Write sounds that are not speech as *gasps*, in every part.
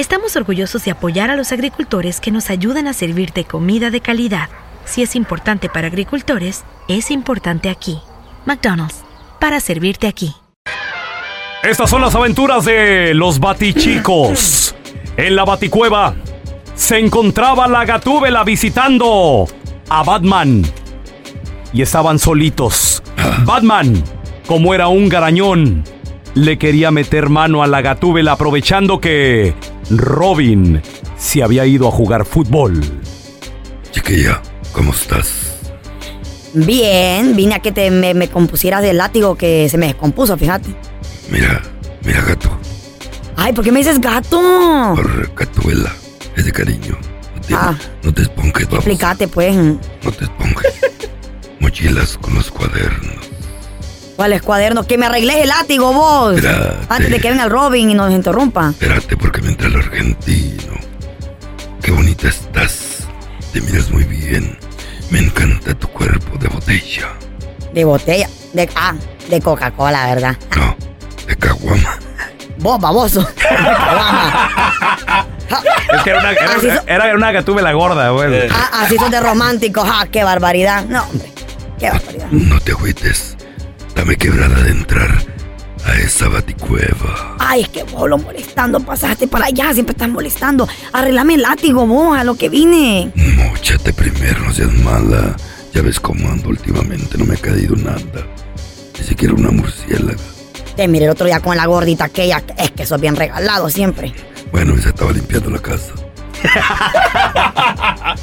estamos orgullosos de apoyar a los agricultores que nos ayudan a servirte comida de calidad. Si es importante para agricultores, es importante aquí. McDonald's, para servirte aquí. Estas son las aventuras de los batichicos. En la baticueva se encontraba la gatúbela visitando a Batman. Y estaban solitos. Batman, como era un garañón, le quería meter mano a la gatúbela aprovechando que Robin se había ido a jugar fútbol. Chiquilla, ¿cómo estás? Bien, vine a que te, me, me compusieras del látigo que se me descompuso, fíjate. Mira, mira, gato. Ay, ¿por qué me dices gato? Por gatuela. Es de cariño. No te, Ah. no te esponjes, vamos. Explícate, pues. No te esponjes. Mochilas con los cuadernos. ¿Cuáles cuadernos? Que me arregles el látigo, vos. Espérate. Antes de que venga el Robin y nos interrumpa. Espérate porque me entra el argentino. Qué bonita estás. Te miras muy bien. Me encanta tu cuerpo de botella. De botella. De, ah, de Coca-Cola, ¿verdad? No, de caguama. Vos, baboso. *laughs* Es que era una, era- Así so- era una gatúbela gorda, güey. Ah, así son de románticos. Ah, qué barbaridad. No, hombre. Qué barbaridad. No te agüites. Dame quebrada de entrar a esa baticueva. Ay, es que vos lo molestando. Pasaste para allá. Siempre estás molestando. Arreglame el látigo, vos, a lo que vine. Móchate primero, no seas mala. Ya ves cómo ando últimamente, no me ha caído nada. Ni siquiera una murciélaga. Te miré el otro día con la gordita aquella. Es que sos bien regalado siempre. Bueno, esa estaba limpiando la casa. *laughs*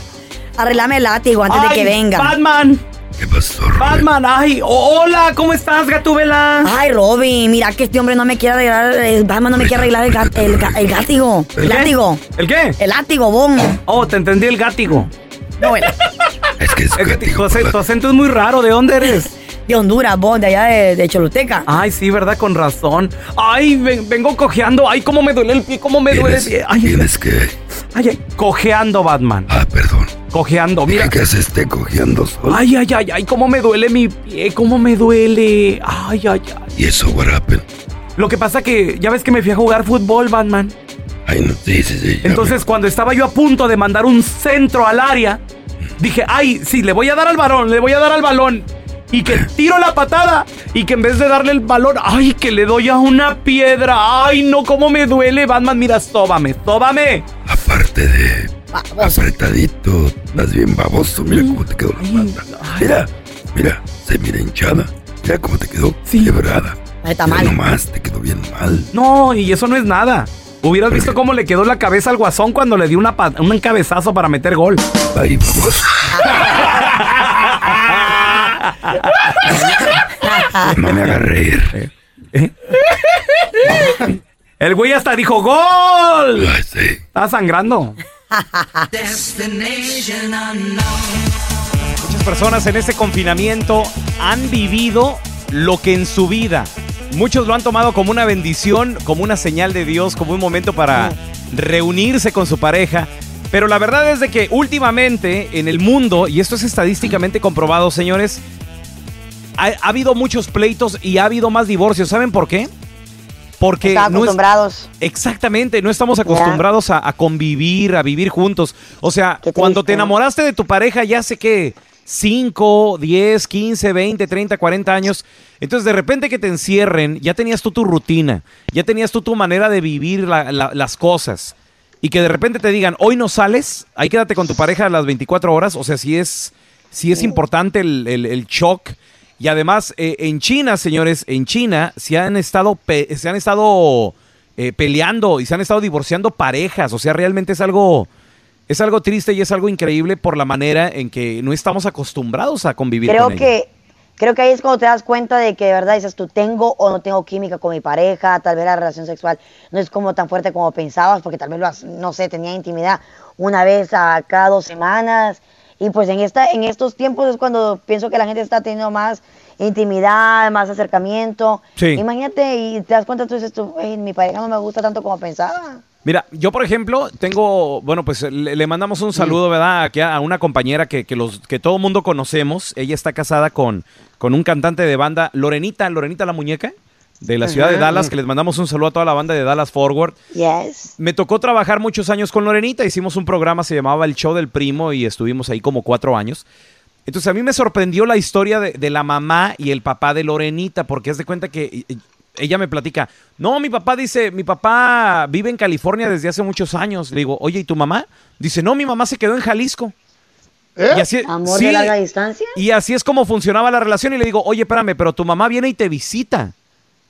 Arreglame el látigo antes de que venga. Batman, ¿Qué pasó? Batman, ay, hola, ¿cómo estás, gatúbela? Ay, Robin, mira que este hombre no me quiere arreglar, el Batman no me quiere arreglar el, ga- el, ga- el látigo. El ¿El qué? látigo. ¿El qué? El látigo, bon. Oh, te entendí el gátigo. No, el- Es que es Es que gatigo José, por tu acento es muy raro, ¿de dónde eres? de Honduras, bon, de allá de, de Choluteca. Ay, sí, ¿verdad? Con razón. Ay, ven- vengo cojeando. Ay, cómo me duele el pie, cómo me duele el pie. Ay, tienes que... ay, ay. Cojeando, Batman. Ah. Cojeando, mira. Que se esté cogiendo solo. Ay, ay, ay, ay, cómo me duele mi pie, cómo me duele. Ay, ay, ay. ¿Y eso, what happened? Lo que pasa que ya ves que me fui a jugar fútbol, Batman. Ay, no, sí, sí, sí. Entonces, cuando estaba yo a punto de mandar un centro al área, dije, ay, sí, le voy a dar al balón, le voy a dar al balón. Y que *laughs* tiro la patada y que en vez de darle el balón, ay, que le doy a una piedra. Ay, no, cómo me duele, Batman. Mira, sóbame, sóbame. Aparte de Apretadito, estás bien baboso. Mira cómo te quedó la pata. Mira, mira, se mira hinchada. Mira cómo te quedó Sí. quebrada. Ahí está mal. nomás, te quedó bien mal. No, y eso no es nada. Hubieras visto cómo le quedó la cabeza al guasón cuando le dio una un cabezazo para meter gol. Ay, baboso. No me hagas reír. El güey hasta dijo gol. Ay, sí. Está sangrando. Muchas personas en este confinamiento han vivido lo que en su vida. Muchos lo han tomado como una bendición, como una señal de Dios, como un momento para reunirse con su pareja. Pero la verdad es de que últimamente en el mundo, y esto es estadísticamente comprobado, señores, ha, ha habido muchos pleitos y ha habido más divorcios. ¿Saben por qué? Porque Están no es- acostumbrados. Exactamente, no estamos acostumbrados a, a convivir, a vivir juntos. O sea, cuando te enamoraste de tu pareja ya sé que 5, 10, 15, 20, 30, 40 años, entonces de repente que te encierren, ya tenías tú tu rutina, ya tenías tú tu manera de vivir la- la- las cosas. Y que de repente te digan, hoy no sales, ahí quédate con tu pareja a las 24 horas, o sea, si es, sí es importante el, el- el shock. Y además, eh, en China, señores, en China se han estado, pe- se han estado eh, peleando y se han estado divorciando parejas. O sea, realmente es algo, es algo triste y es algo increíble por la manera en que no estamos acostumbrados a convivir Creo con ellos. que, creo que ahí es cuando te das cuenta de que de verdad dices tú tengo o no tengo química con mi pareja, tal vez la relación sexual no es como tan fuerte como pensabas, porque tal vez lo has- no sé, tenía intimidad una vez a cada dos semanas. Y pues en esta, en estos tiempos es cuando pienso que la gente está teniendo más intimidad, más acercamiento. Sí. Imagínate y te das cuenta, tú dices tú, "Ey, mi pareja no me gusta tanto como pensaba. Mira, yo por ejemplo tengo, bueno, pues le, le mandamos un saludo, ¿verdad? Aquí a, a una compañera que, que los, que todo mundo conocemos. Ella está casada con, con un cantante de banda, Lorenita, Lorenita la muñeca, de la ciudad de. Dallas, que les mandamos un saludo a toda la banda de Dallas Forward. Yes. Me tocó trabajar muchos años con Lorenita, hicimos un programa, se llamaba El Show del Primo y estuvimos ahí como cuatro años. Entonces a mí me sorprendió la historia de, de la mamá y el papá de Lorenita, porque es de cuenta que eh, ella me platica, no, mi papá dice, mi papá vive en California desde hace muchos años. Le digo, oye, ¿y tu mamá? Dice, no, mi mamá se quedó en Jalisco. Y así, Amor sí, de larga distancia. y así es como funcionaba la relación. Y le digo, oye, espérame, pero tu mamá viene y te visita.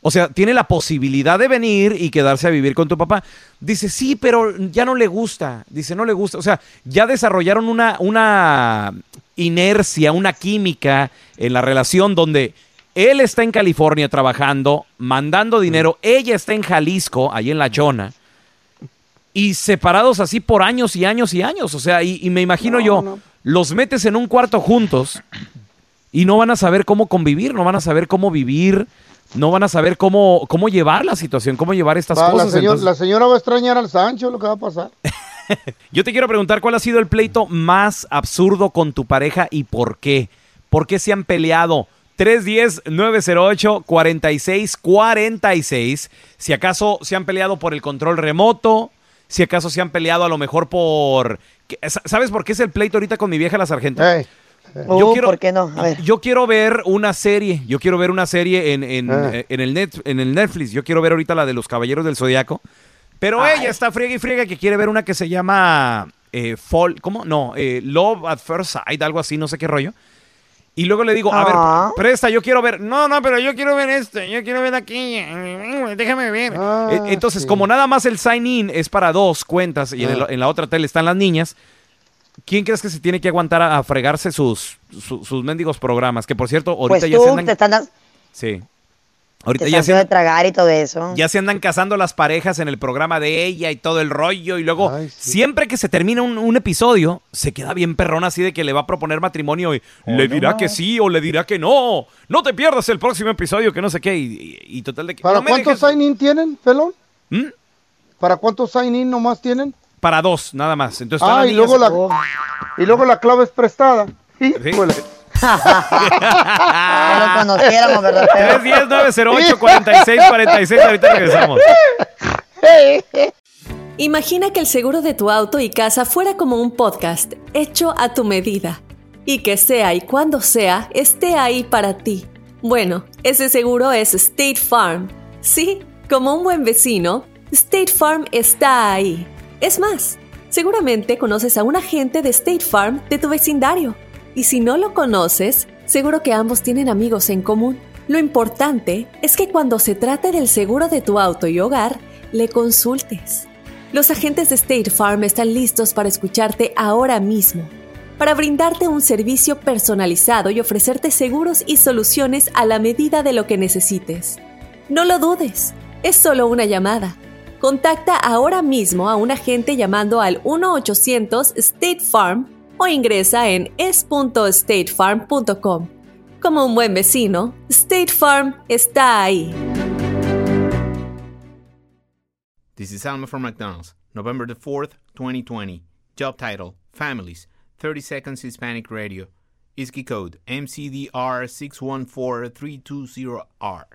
O sea, tiene la posibilidad de venir y quedarse a vivir con tu papá. Dice, sí, pero ya no le gusta. Dice, no le gusta. O sea, ya desarrollaron una, una inercia, una química en la relación donde él está en California trabajando, mandando dinero. Ella está en Jalisco, ahí en La Chona. Y separados así por años y años y años. O sea, y, y me imagino yo, los metes en un cuarto juntos y no van a saber cómo convivir, no van a saber cómo vivir, no van a saber cómo, cómo llevar la situación, cómo llevar estas la, cosas. señor- Entonces, la señora va a extrañar al Sancho, lo que va a pasar. *laughs* yo te quiero preguntar cuál ha sido el pleito más absurdo con tu pareja y por qué. ¿Por qué se han peleado? 310-908-4646. Si acaso se han peleado por el control remoto, si acaso se han peleado a lo mejor por... ¿Qué- ¿Sabes por qué es el pleito ahorita con mi vieja la sargento? Uh, ¿por qué no? A ver. Yo quiero ver una serie. Yo quiero ver una serie en, en, Ah. eh, en el net, en el Netflix. Yo quiero ver ahorita la de los Caballeros del Zodiaco. Pero ella está friega y friega que quiere ver una que se llama eh, Fall, ¿cómo? No, eh, Love at First Sight, algo así, no sé qué rollo. Y luego le digo, a Ah. ver, presta, yo quiero ver. No, no, pero yo quiero ver esto, yo quiero ver aquí. Déjame ver. Ah, Eh, Entonces, como nada más el sign-in es para dos cuentas y en, el- Ah. en la otra tele están las niñas, ¿quién crees que se tiene que aguantar a, a fregarse sus, su- sus mendigos programas? Que por cierto, ahorita Pues ya se tú andan. te están, Sí. Ahorita ya se, de tragar y todo eso. ya se andan casando las parejas en el programa de ella y todo el rollo. Y luego, siempre que se termina un, un episodio, se queda bien perrón así de que le va a proponer matrimonio y le dirá que sí o le dirá que no. No te pierdas el próximo episodio, que no sé qué. Y, y- y total de que. ¿Para no cuántos dejes- sign-in tienen, pelón? ¿Mm? ¿Para cuántos sign-in nomás tienen? Para dos, nada más. Entonces, Ah, y luego, la, y luego la clave es prestada. Híjole. *laughs* Ya lo conociéramos, ¿verdad? feo? 310-908-4646. Ahorita regresamos. Imagina que el seguro de tu auto y casa fuera como un podcast hecho a tu medida y que sea y cuando sea esté ahí para ti. Bueno, ese seguro es State Farm. Sí, como un buen vecino, State Farm está ahí. Es más, seguramente conoces a un agente de State Farm de tu vecindario. Y si no lo conoces, seguro que ambos tienen amigos en común. Lo importante es que cuando se trate del seguro de tu auto y hogar, le consultes. Los agentes de State Farm están listos para escucharte ahora mismo, para brindarte un servicio personalizado y ofrecerte seguros y soluciones a la medida de lo que necesites. No lo dudes, es solo una llamada. Contacta ahora mismo a un agente llamando al 1-800 State Farm o ingresa en es.statefarm.com. Como un buen vecino, State Farm está ahí. This is Alma from McDonald's, November the 4th, 2020. Job title Families. 30 Seconds Hispanic Radio. ISKI code MCDR614320R.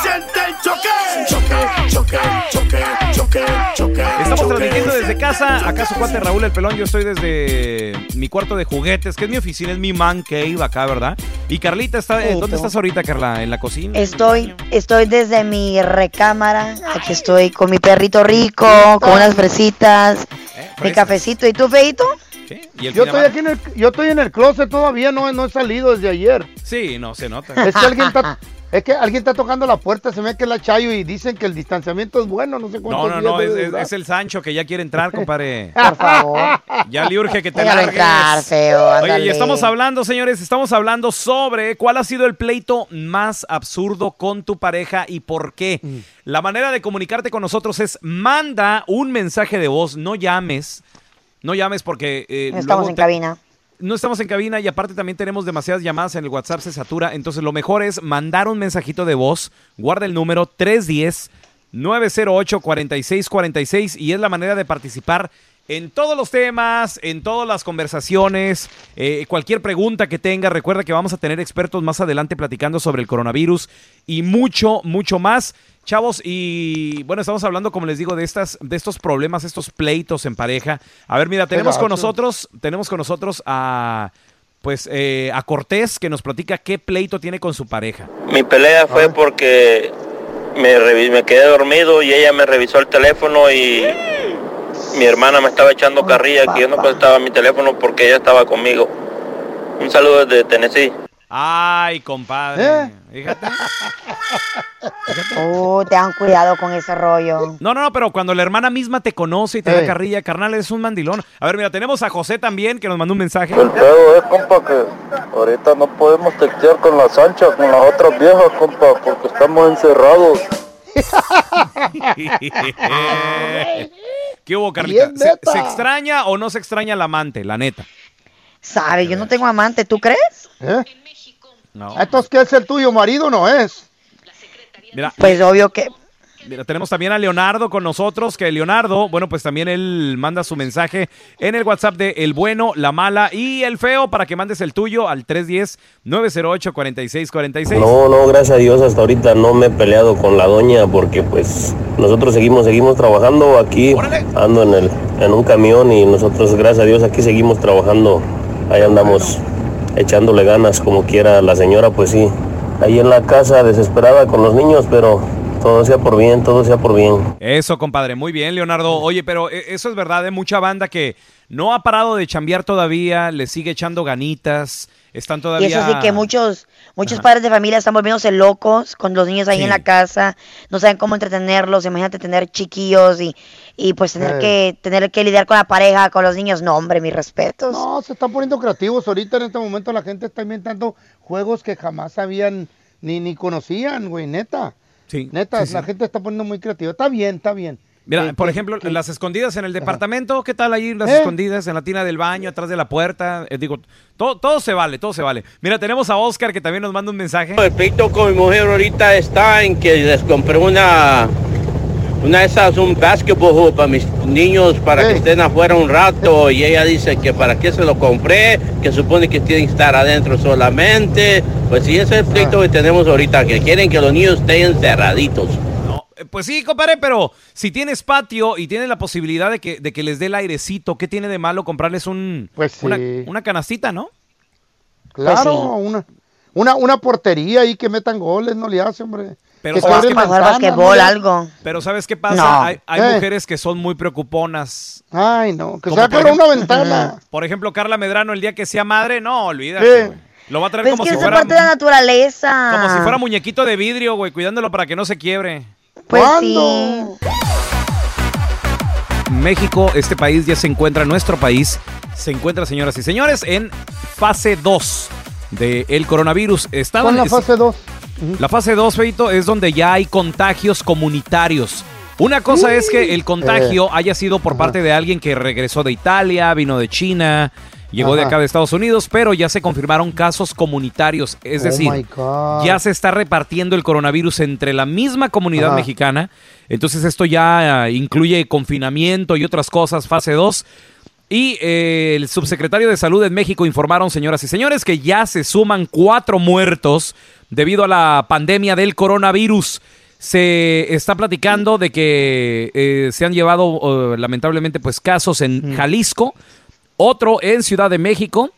Siente el choque, choque, choque, choque, choque, choque. Estamos transmitiendo desde casa. Acá su cuate Raúl el Pelón. Yo estoy desde mi cuarto de juguetes, que es mi oficina, es mi man cave acá, ¿verdad? Y Carlita está. eh, ¿Dónde estás ahorita, Carla? ¿En la cocina? Estoy, estoy desde mi recámara. Aquí estoy con mi perrito rico, con unas fresitas, mi cafecito. ¿Y tú, Feito? ¿Y el Yo estoy aquí en el, yo estoy en el closet todavía, no, no he salido desde ayer. Sí, no, se nota. Es que alguien está, es que alguien está tocando la puerta, se ve que es la Chayo y dicen que el distanciamiento es bueno, no sé cuántos No, no, días no, es, es- durar. es el Sancho que ya quiere entrar, compadre. *laughs* Por favor. Ya le urge que te Déjalo largues. entrar, feo, Oye, y estamos hablando, señores, estamos hablando sobre cuál ha sido el pleito más absurdo con tu pareja y por qué. Mm. La manera de comunicarte con nosotros es manda un mensaje de voz, no llames. No llames porque... eh, No estamos luego en te- cabina. No estamos en cabina y aparte también tenemos demasiadas llamadas en el WhatsApp, se satura. Entonces lo mejor es mandar un mensajito de voz. Guarda el número 310-908-4646 y es la manera de participar en todos los temas, en todas las conversaciones, eh, cualquier pregunta que tenga. Recuerda que vamos a tener expertos más adelante platicando sobre el coronavirus y mucho, mucho más. Chavos, y bueno, estamos hablando, como les digo, de estas, de estos problemas, estos pleitos en pareja. A ver, mira, tenemos con nosotros, tenemos con nosotros a pues eh, a Cortés que nos platica qué pleito tiene con su pareja. Mi pelea fue porque me, me quedé dormido y ella me revisó el teléfono y mi hermana me estaba echando carrilla que yo no contestaba mi teléfono porque ella estaba conmigo. Un saludo desde Tennessee. Ay, compadre. ¿Eh? Fíjate. *laughs* Uh, tengan cuidado con ese rollo. No, no, no, pero cuando la hermana misma te conoce y te da carrilla, carnal, es un mandilón. A ver, mira, tenemos a José también que nos mandó un mensaje. El pedo es, compa, que ahorita no podemos textear con las anchas, con las otras viejas, compa, porque estamos encerrados. *laughs* ¿Qué hubo, Carlita? ¿Se, se extraña o no se extraña la amante, la neta? Sabe, yo no tengo amante, ¿tú crees? ¿Eh? No. Entonces, ¿qué es el tuyo marido? No es. Mira, Pues obvio que. Mira, tenemos también a Leonardo con nosotros, que Leonardo, bueno, pues también él manda su mensaje en el WhatsApp de El Bueno, La Mala y El Feo para que mandes el tuyo al 310-908-4646. No, no, gracias a Dios hasta ahorita no me he peleado con la doña porque pues nosotros seguimos, seguimos trabajando aquí, Órale. ando en, el, en un camión y nosotros gracias a Dios aquí seguimos trabajando, ahí andamos echándole ganas como quiera la señora, pues sí, ahí en la casa desesperada con los niños, pero todo sea por bien, todo sea por bien. Eso, compadre, muy bien, Leonardo. Oye, pero eh, eso es verdad, de mucha banda que no ha parado de chambear todavía, le sigue echando ganitas, están Y todavía... eso sí que muchos, muchos padres de familia están volviéndose locos con los niños ahí Sí. en la casa, no saben cómo entretenerlos, imagínate tener chiquillos y, y pues tener Eh. que tener que lidiar con la pareja, con los niños, no hombre, mis respetos. No, se están poniendo creativos. Ahorita en este momento la gente está inventando juegos que jamás habían ni, ni conocían, güey, neta. Sí, Neta, sí, sí. la gente está poniendo muy creativa. Está bien, está bien. Mira, Que- por que- ejemplo, que- las escondidas en el departamento, ¿qué tal ahí las ¿Eh? escondidas en la tina del baño, atrás de la puerta? Eh, digo, todo, todo se vale, todo se vale. Mira, tenemos a Oscar que también nos manda un mensaje. El pleito con mi mujer ahorita está en que les compré una, una de esas, un basketball hoop para mis niños para que estén afuera un rato *laughs* y ella dice que para qué se lo compré, que supone que tienen que estar adentro solamente. Pues sí, ese es el pleito que tenemos ahorita, que quieren que los niños estén encerraditos. Pues sí, compadre, pero si tienes patio y tienes la posibilidad de que, de que les dé el airecito, ¿qué tiene de malo comprarles un, Pues una, sí. una canastita, no? Claro, Pues sí. una, una, una portería ahí que metan goles, no le hace, hombre. Pero que sabes jugar ventanas, basquetbol, ¿no? algo. Pero ¿sabes qué pasa? No. Hay, hay Eh. mujeres que son muy preocuponas. Ay, no, que Como se va a por una ejemplo- ventana. *laughs* Por ejemplo, Carla Medrano, el día que sea madre, no, olvídate, Sí. Lo va a traer Pues es como que si es fuera... parte de la naturaleza. Como si fuera muñequito de vidrio, güey, cuidándolo para que no se quiebre. Pues ¿Cuándo? sí. México, este país ya se encuentra, nuestro país se encuentra, señoras y señores, en fase 2 del coronavirus. Estaba ¿Cuál es la fase 2? La fase 2, Feito, es donde ya hay contagios comunitarios. Una cosa es que el contagio Eh. haya sido por parte de alguien que regresó de Italia, vino de China, llegó de acá de Estados Unidos, pero ya se confirmaron casos comunitarios. Es Oh decir, ya se está repartiendo el coronavirus entre la misma comunidad Ajá. mexicana. Entonces esto ya eh, incluye confinamiento y otras cosas, fase 2. Y eh, el subsecretario de Salud en México informaron, señoras y señores, que ya se suman cuatro muertos debido a la pandemia del coronavirus. Se está platicando de que eh, se han llevado eh, lamentablemente pues casos en Jalisco, otro en Ciudad de México.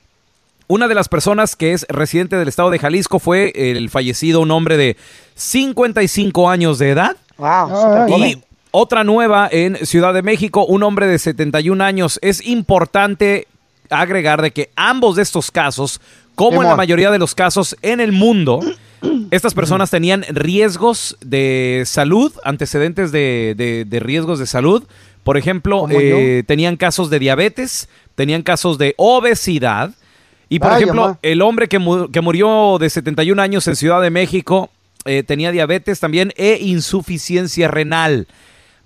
Una de las personas que es residente del estado de Jalisco fue el fallecido, un hombre de 55 años de edad. Wow, Y otra nueva en Ciudad de México, un hombre de 71 años. Es importante agregar de que ambos de estos casos, como en la mayoría de los casos en el mundo, *clears throat* estas personas tenían riesgos de salud, antecedentes de, de- de riesgos de salud. Por ejemplo, ¿Como eh, tenían casos de diabetes, tenían casos de obesidad. Y por Ay, ejemplo, mamá. el hombre que, mu- que murió de 71 años en Ciudad de México eh, tenía diabetes también e insuficiencia renal.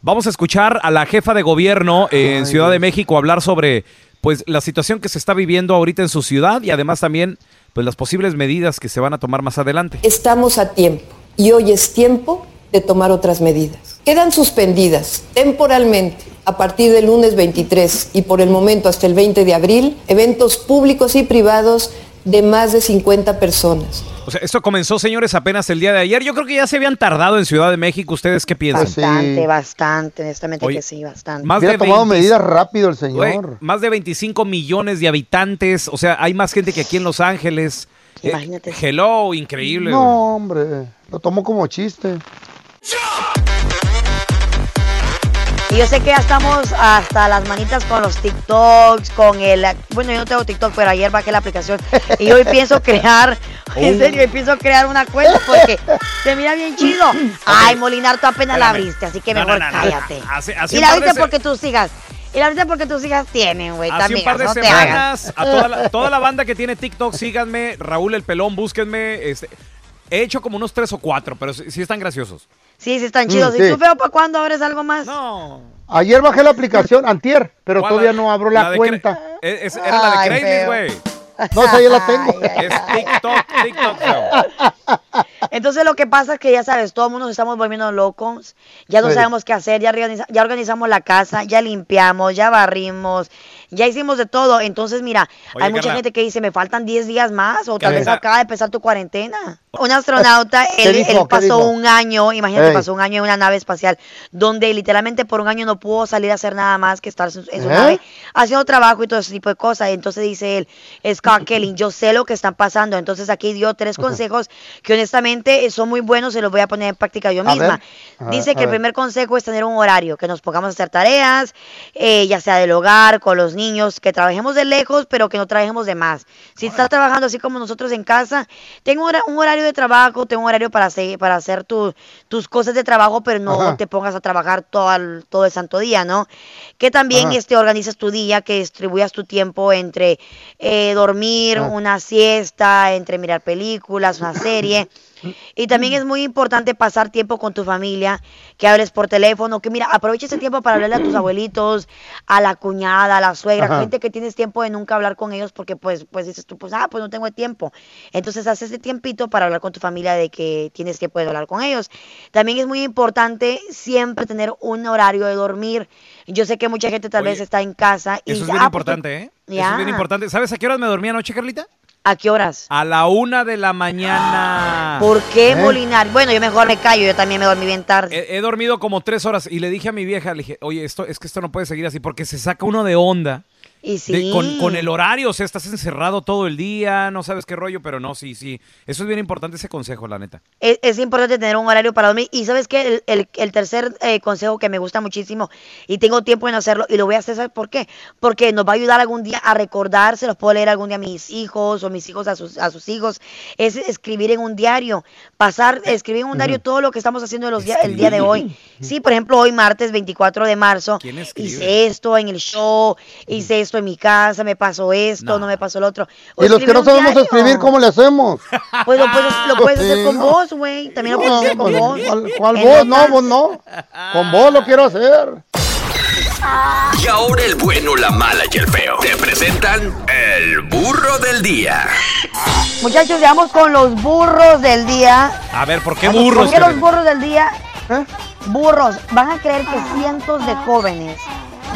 Vamos a escuchar a la jefa de gobierno en Ciudad de México hablar sobre pues la situación que se está viviendo ahorita en su ciudad y además también pues las posibles medidas que se van a tomar más adelante. Estamos a tiempo y hoy es tiempo de tomar otras medidas. Quedan suspendidas temporalmente a partir del lunes 23 y por el momento hasta el 20 de abril eventos públicos y privados de más de 50 personas. O sea, esto comenzó, señores, apenas el día de ayer. Yo creo que ya se habían tardado en Ciudad de México. ¿Ustedes qué piensan? Bastante, bastante, honestamente Oye, que sí, bastante. Más Hubiera de tomado 20 medidas rápido el señor. más de 25 millones de habitantes. O sea, hay más gente que aquí en Los Ángeles. Eh, Imagínate. hello, increíble. No, hombre, lo tomó como chiste. Y yo sé que ya estamos hasta las manitas con los TikToks, con el... Bueno, yo no tengo TikTok, pero ayer bajé la aplicación. Y hoy pienso crear, *laughs* en Oh. serio, hoy pienso crear una cuenta porque se mira bien chido. Ay, Molinar, tú apenas la abriste, así que No, mejor no, no, no. cállate. Y la abriste porque tus hijas... Y la abriste porque tus hijas tienen, güey, Hace también. un par de no semanas, a toda la, toda la banda que tiene TikTok, síganme. Raúl el Pelón, búsquenme. Este, he hecho como unos tres o cuatro, pero sí, sí están graciosos. Sí, sí están chidos. Mm, ¿Y tú, feo, para cuándo abres algo más? No. Ayer bajé la aplicación, *laughs* antier, pero todavía no abro la, cuenta. cre- es- es- era la de Crazy, güey. *laughs* No, esa ya la tengo. Es TikTok, TikTok. feo. *laughs* Entonces lo que pasa es que ya sabes, todo el mundo nos estamos volviendo locos, ya no Sí. sabemos qué hacer, ya, organiza- ya organizamos la casa, ya limpiamos, ya barrimos, ya hicimos de todo. Entonces, mira, Oye, hay mucha Carla. gente que dice, me faltan 10 días más o tal vez acaba de empezar tu cuarentena. Un astronauta, ¿Qué él, dijo? él ¿Qué pasó un año, imagínate, Ey. pasó un año en una nave espacial donde literalmente por un año no pudo salir a hacer nada más que estar en su, ¿Eh? nave haciendo trabajo y todo ese tipo de cosas. Entonces dice él, Scott Kelly, yo sé lo que están pasando. Entonces aquí dio tres consejos que honestamente eh, son muy buenos y los voy a poner en práctica yo misma. a Dice que el primer consejo es tener un horario, que nos pongamos a hacer tareas, eh, ya sea del hogar, con los niños, que trabajemos de lejos, pero que no trabajemos de más. Si estás trabajando así como nosotros en casa, tengo un hora- un horario de trabajo, tengo un horario para hacer, para hacer tu- tus cosas de trabajo, pero no Ajá. te pongas a trabajar todo el, todo el santo día, ¿no? Que también Ajá. este, organizas tu día, que distribuyas tu tiempo entre eh, dormir, una siesta, entre mirar películas, una serie. *clears throat* Y también es muy importante pasar tiempo con tu familia, que hables por teléfono, que mira, aprovecha ese tiempo para hablarle a tus abuelitos, a la cuñada, a la suegra, Ajá. gente que tienes tiempo de nunca hablar con ellos porque pues, pues dices tú, pues, ah, pues no tengo tiempo. Entonces haz ese tiempito para hablar con tu familia de que tienes tiempo de hablar con ellos. También es muy importante siempre tener un horario de dormir. Yo sé que mucha gente tal Oye, vez está en casa y Eso es bien "Ah, pues, importante, ¿eh? Eso es bien importante. ¿Sabes a qué horas me dormí anoche, Carlita? ¿A qué horas? A la una de la mañana. ¿Por qué ¿Eh? Molinar? Bueno, yo mejor me callo, yo también me dormí bien tarde. He, he dormido como tres horas y le dije a mi vieja, le dije, oye, esto es que esto no puede seguir así porque se saca uno de onda Y de- sí. con, con el horario, o sea, estás encerrado todo el día, no sabes qué rollo, pero no, sí, sí. Eso es bien importante ese consejo, la neta. Es, es importante tener un horario para dormir. Y sabes que el, el- el tercer eh, consejo que me gusta muchísimo y tengo tiempo en hacerlo y lo voy a hacer, ¿sabes por qué? Porque nos va a ayudar algún día a recordar, se los puedo leer algún día a mis hijos o mis hijos a sus, a sus hijos. Es escribir en un diario, pasar, escribir en un diario todo lo que estamos haciendo los días- el día de hoy. Sí, por ejemplo, hoy martes 24 de marzo hice esto en el show, hice esto en mi casa, me pasó esto, no, me pasó lo otro. O Y los que no sabemos diario. escribir, ¿cómo le hacemos? *laughs* Pues lo puedes, lo puedes hacer Sí, con no. vos, güey. También lo puedes hacer con pues, vos. ¿Cuál, voz? No, vos no. Con vos lo quiero hacer. Y ahora el bueno, la mala y el feo. Te presentan el burro del día. Muchachos, veamos con los burros del día. A ver, ¿por qué ¿Por burros? qué los burros del día? Burros, van a creer que cientos de jóvenes,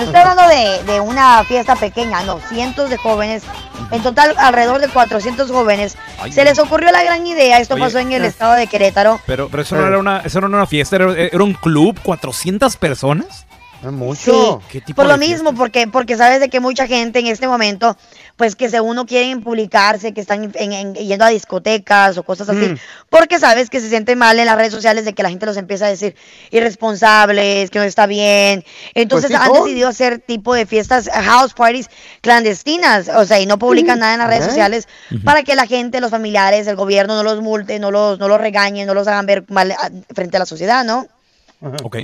no estoy hablando de, de una fiesta pequeña, no, cientos de jóvenes, en total alrededor de 400 jóvenes, Ay, se les ocurrió la gran idea, esto Oye, pasó en el eh. estado de Querétaro, Pero, pero eso, no era una, eso no era una fiesta, era, era un club, 400 personas. Mucho. Sí, ¿Qué tipo por de lo mismo, porque, porque sabes de que mucha gente en este momento, pues que según no quieren publicarse, que están en- en- yendo a discotecas o cosas así, Mm. porque sabes que se sienten mal en las redes sociales de que la gente los empieza a decir irresponsables, que no está bien. Entonces Pues sí han decidido hacer tipo de fiestas, house parties clandestinas, o sea, y no publican nada en las redes ¿Eh? sociales para que la gente, los familiares, el gobierno no los multe, no los, no los regañen, no los hagan ver mal ah, frente a la sociedad, ¿no? Ok.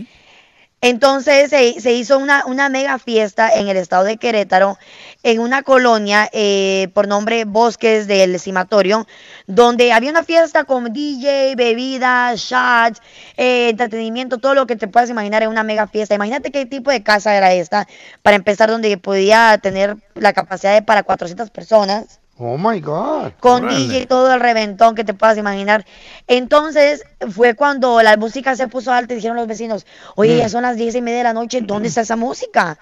Entonces se, hizo una, mega fiesta en el estado de Querétaro, en una colonia eh, por nombre Bosques del Cimatorio, donde había una fiesta con DJ, bebidas, shots, eh, entretenimiento, todo lo que te puedas imaginar en una mega fiesta. Imagínate qué tipo de casa era esta, para empezar, donde podía tener la capacidad de para 400 personas Oh my God. con Órale. DJ todo el reventón que te puedas imaginar. Entonces fue cuando la música se puso alta y dijeron los vecinos, oye, Mm. ya son las diez y media de la noche, ¿dónde está esa música?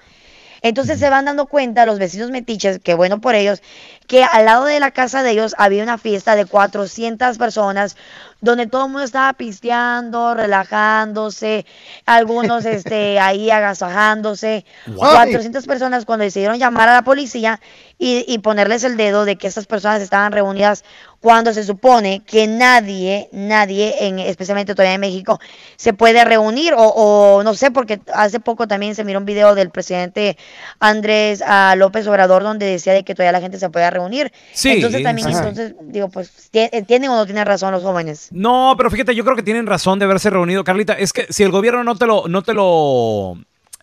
Entonces se van dando cuenta los vecinos metiches, que bueno por ellos, que al lado de la casa de ellos había una fiesta de 400 personas donde todo el mundo estaba pisteando, relajándose, algunos este, *laughs* ahí agasajándose. Guay. 400 personas cuando decidieron llamar a la policía y, y ponerles el dedo de que estas personas estaban reunidas cuando se supone que nadie, nadie, en, especialmente todavía en México, se puede reunir o, o no sé, porque hace poco también se miró un video del presidente Andrés ah, López Obrador donde decía de que todavía la gente se puede reunir. Sí, entonces también, ajá. entonces, digo, pues, tie- ¿tienen o no tienen razón los jóvenes? No, pero fíjate, yo creo que tienen razón de haberse reunido, Carlita. Es que si el gobierno no te lo, no te lo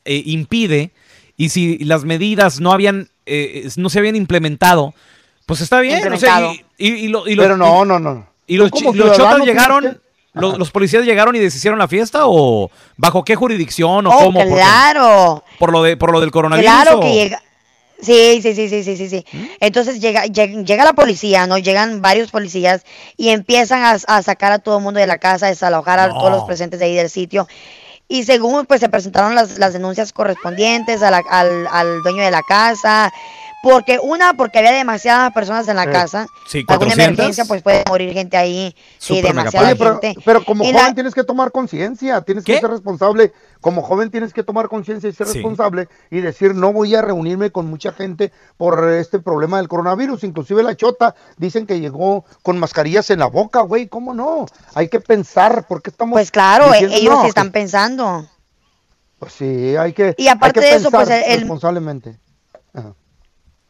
eh, impide y si las medidas no habían, eh, no se habían implementado, pues está bien. o sea, y, y- y lo- y los- Pero no, no, no. ¿Y los, los chotas llegaron, que- los, los policías llegaron y deshicieron la fiesta o bajo qué jurisdicción o Oh, cómo? Claro. Por lo de por lo del coronavirus. Claro o- que llega. Sí, sí, sí, sí, sí, sí, sí. Entonces llega, llega, llega la policía, ¿no? Llegan varios policías y empiezan a, a sacar a todo el mundo de la casa, a desalojar a todos los presentes de ahí del sitio. Y según pues se presentaron las, las denuncias correspondientes a la- al, al dueño de la casa. Porque una, porque había demasiadas personas en la Eh, casa. sí, Alguna 400. emergencia, pues puede morir gente ahí. Sí, demasiada Oye, pero, gente. pero como Y joven la- tienes que tomar conciencia, tienes ¿Qué? que ser responsable. Como joven tienes que tomar conciencia y ser Sí. responsable y decir, no voy a reunirme con mucha gente por este problema del coronavirus. Inclusive la chota dicen que llegó con mascarillas en la boca, güey. ¿Cómo no? Hay que pensar, ¿por qué estamos Pues claro, diciendo, ellos no, sí que- están pensando. Pues sí, hay que, Y aparte hay que de eso, pues, el- responsablemente. Ajá.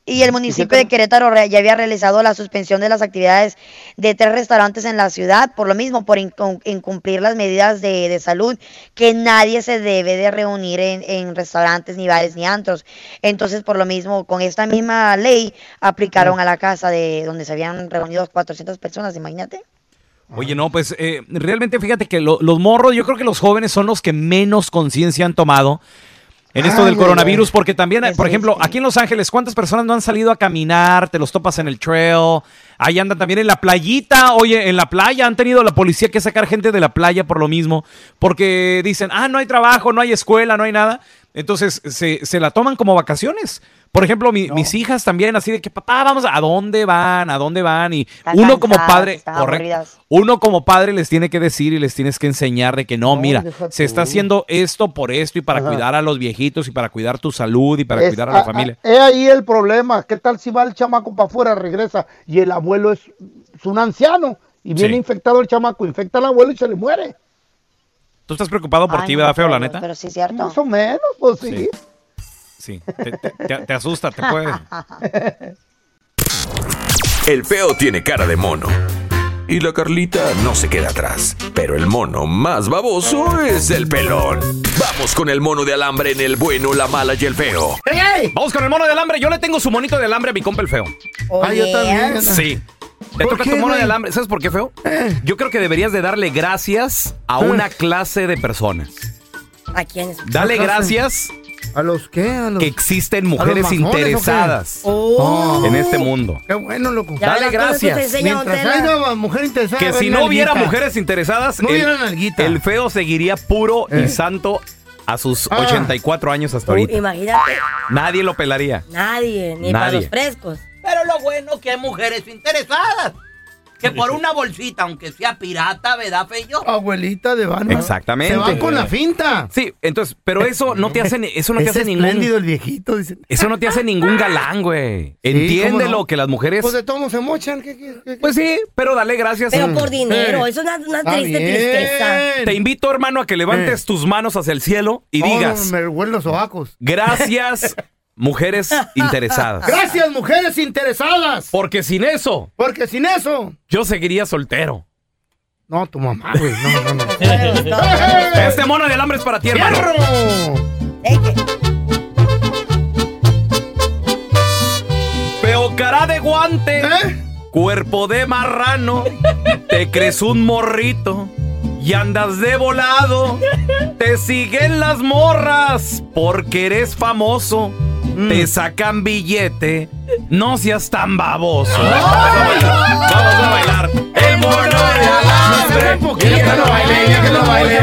Y el municipio de Querétaro ya había realizado la suspensión de las actividades de tres restaurantes en la ciudad, por lo mismo, por incum- incumplir las medidas de, de salud, que nadie se debe de reunir en, en restaurantes, ni bares, ni antros. Entonces, por lo mismo, con esta misma ley, aplicaron a la casa de donde se habían reunido 400 personas, imagínate. Oye, no, pues eh, realmente fíjate que lo- los morros, yo creo que los jóvenes son los que menos conciencia han tomado en esto Ay, del coronavirus, porque también, por ejemplo, aquí en Los Ángeles, ¿cuántas personas no han salido a caminar? Te los topas en el trail, ahí andan también en la playita, oye, en la playa han tenido la policía que sacar gente de la playa por lo mismo, porque dicen, ah, no hay trabajo, no hay escuela, no hay nada. Entonces se, se la toman como vacaciones. Por ejemplo, mi- mis hijas también así de que, papá, vamos, ¿a dónde van? ¿A dónde van? Y Están uno como padre, correcto, uno como padre les tiene que decir y les tienes que enseñar de que no, mira, se está haciendo esto por esto y para Ajá. cuidar a los viejitos y para cuidar tu salud y para Es- cuidar a la familia. He ahí el problema. ¿Qué tal si va el chamaco para afuera, regresa y el abuelo es, es un anciano y viene Sí. infectado el chamaco, infecta al abuelo y se le muere? ¿Tú estás preocupado por Ay, ti, no, verdad, feo, la neta? Pero sí es cierto. Más o menos, pues sí. Sí. Te, te- te- te asusta, te puede. *laughs* El feo tiene cara de mono. Y la Carlita no se queda atrás. Pero el mono más baboso es el pelón. Vamos con el mono de alambre en el bueno, la mala y el feo. Vamos con el mono de alambre. Yo le tengo su monito de alambre a mi compa el feo. Ah, yo también. Sí. Te ¿Por toca qué, tu mono de alambre. ¿Sabes por qué, feo? Yo creo que deberías de darle gracias a una clase de personas. ¿A quiénes? Dale gracias ¿A los qué? ¿A los... que existen ¿A los mujeres interesadas Oh. en este mundo. Qué bueno, loco. Ya Dale gracias. Mientras haya mujer interesada. Que si no hubiera mujeres interesadas, No el, feo seguiría puro Eh. y santo a sus Ah. 84 años hasta Uh, ahorita. imagínate, Nadie lo pelaría. nadie, ni para Nadie. los frescos. Pero lo bueno que hay mujeres interesadas. Que por una bolsita, aunque sea pirata, ¿verdad, Feyo? Abuelita de Vana. Exactamente. Se van con la finta. Sí, entonces, pero eso no te hace, eso no te es hace ningún, el viejito, dice. eso no te hace ningún galán, güey. Sí, ¿cómo Entiéndelo no? que las mujeres, Pues de todos se mochan. ¿qué, qué, qué- pues sí, pero dale gracias. Pero Mm. por dinero, Eh. eso es una, triste bien. tristeza. Te invito, hermano, a que levantes Eh. tus manos hacia el cielo y Oh, digas, me huelen los sobacos. gracias, *laughs* mujeres *laughs* interesadas. Gracias, mujeres interesadas. Porque sin eso, Porque sin eso. yo seguiría soltero. No, tu mamá, güey. No, no, no. *laughs* Este mono de alambre es para ti, hermano. Cara de guante, ¿Eh? cuerpo de marrano, te crees un morrito y andas de volado. Te siguen las morras porque eres famoso. Te sacan billete, no seas tan baboso. Vamos a bailar, vamos a bailar. El mono de alambre. que lo baile, que lo baile,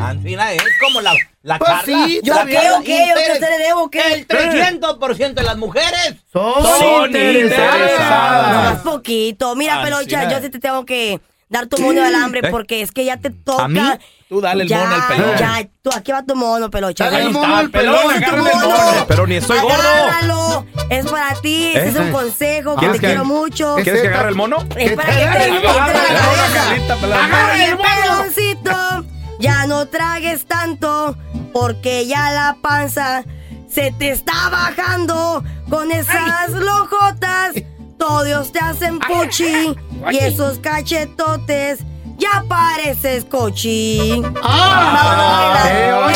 Ancina es como la, la Pues Carla. sí, ¿Yo La qué Carla o qué? ¿Yo te le debo qué? El 300% de las mujeres Son, Son interesadas. interesadas. Más poquito. Mira, Ah, Pelocha, sí. yo sí te tengo que dar tu mono de alambre ¿Eh? porque es que ya te toca. ¿A mí? Tú dale el ya, mono al pelón. Ya, tú, aquí va tu mono, Pelocha. Dale el mono al pelón, pelón. Agárrale el mono. Pero ni estoy gordo. Agárralo. Es para ti. Ese es un ¿Eh? consejo que ¿Quieres te que- quiero mucho. ¿Quieres que agarre el mono? Es para que te entre la agarra el peloncito, ya no tragues tanto, porque ya la panza se te está bajando con esas lojotas. Todos te hacen puchi y esos cachetotes. Ya pareces cochi. Ah.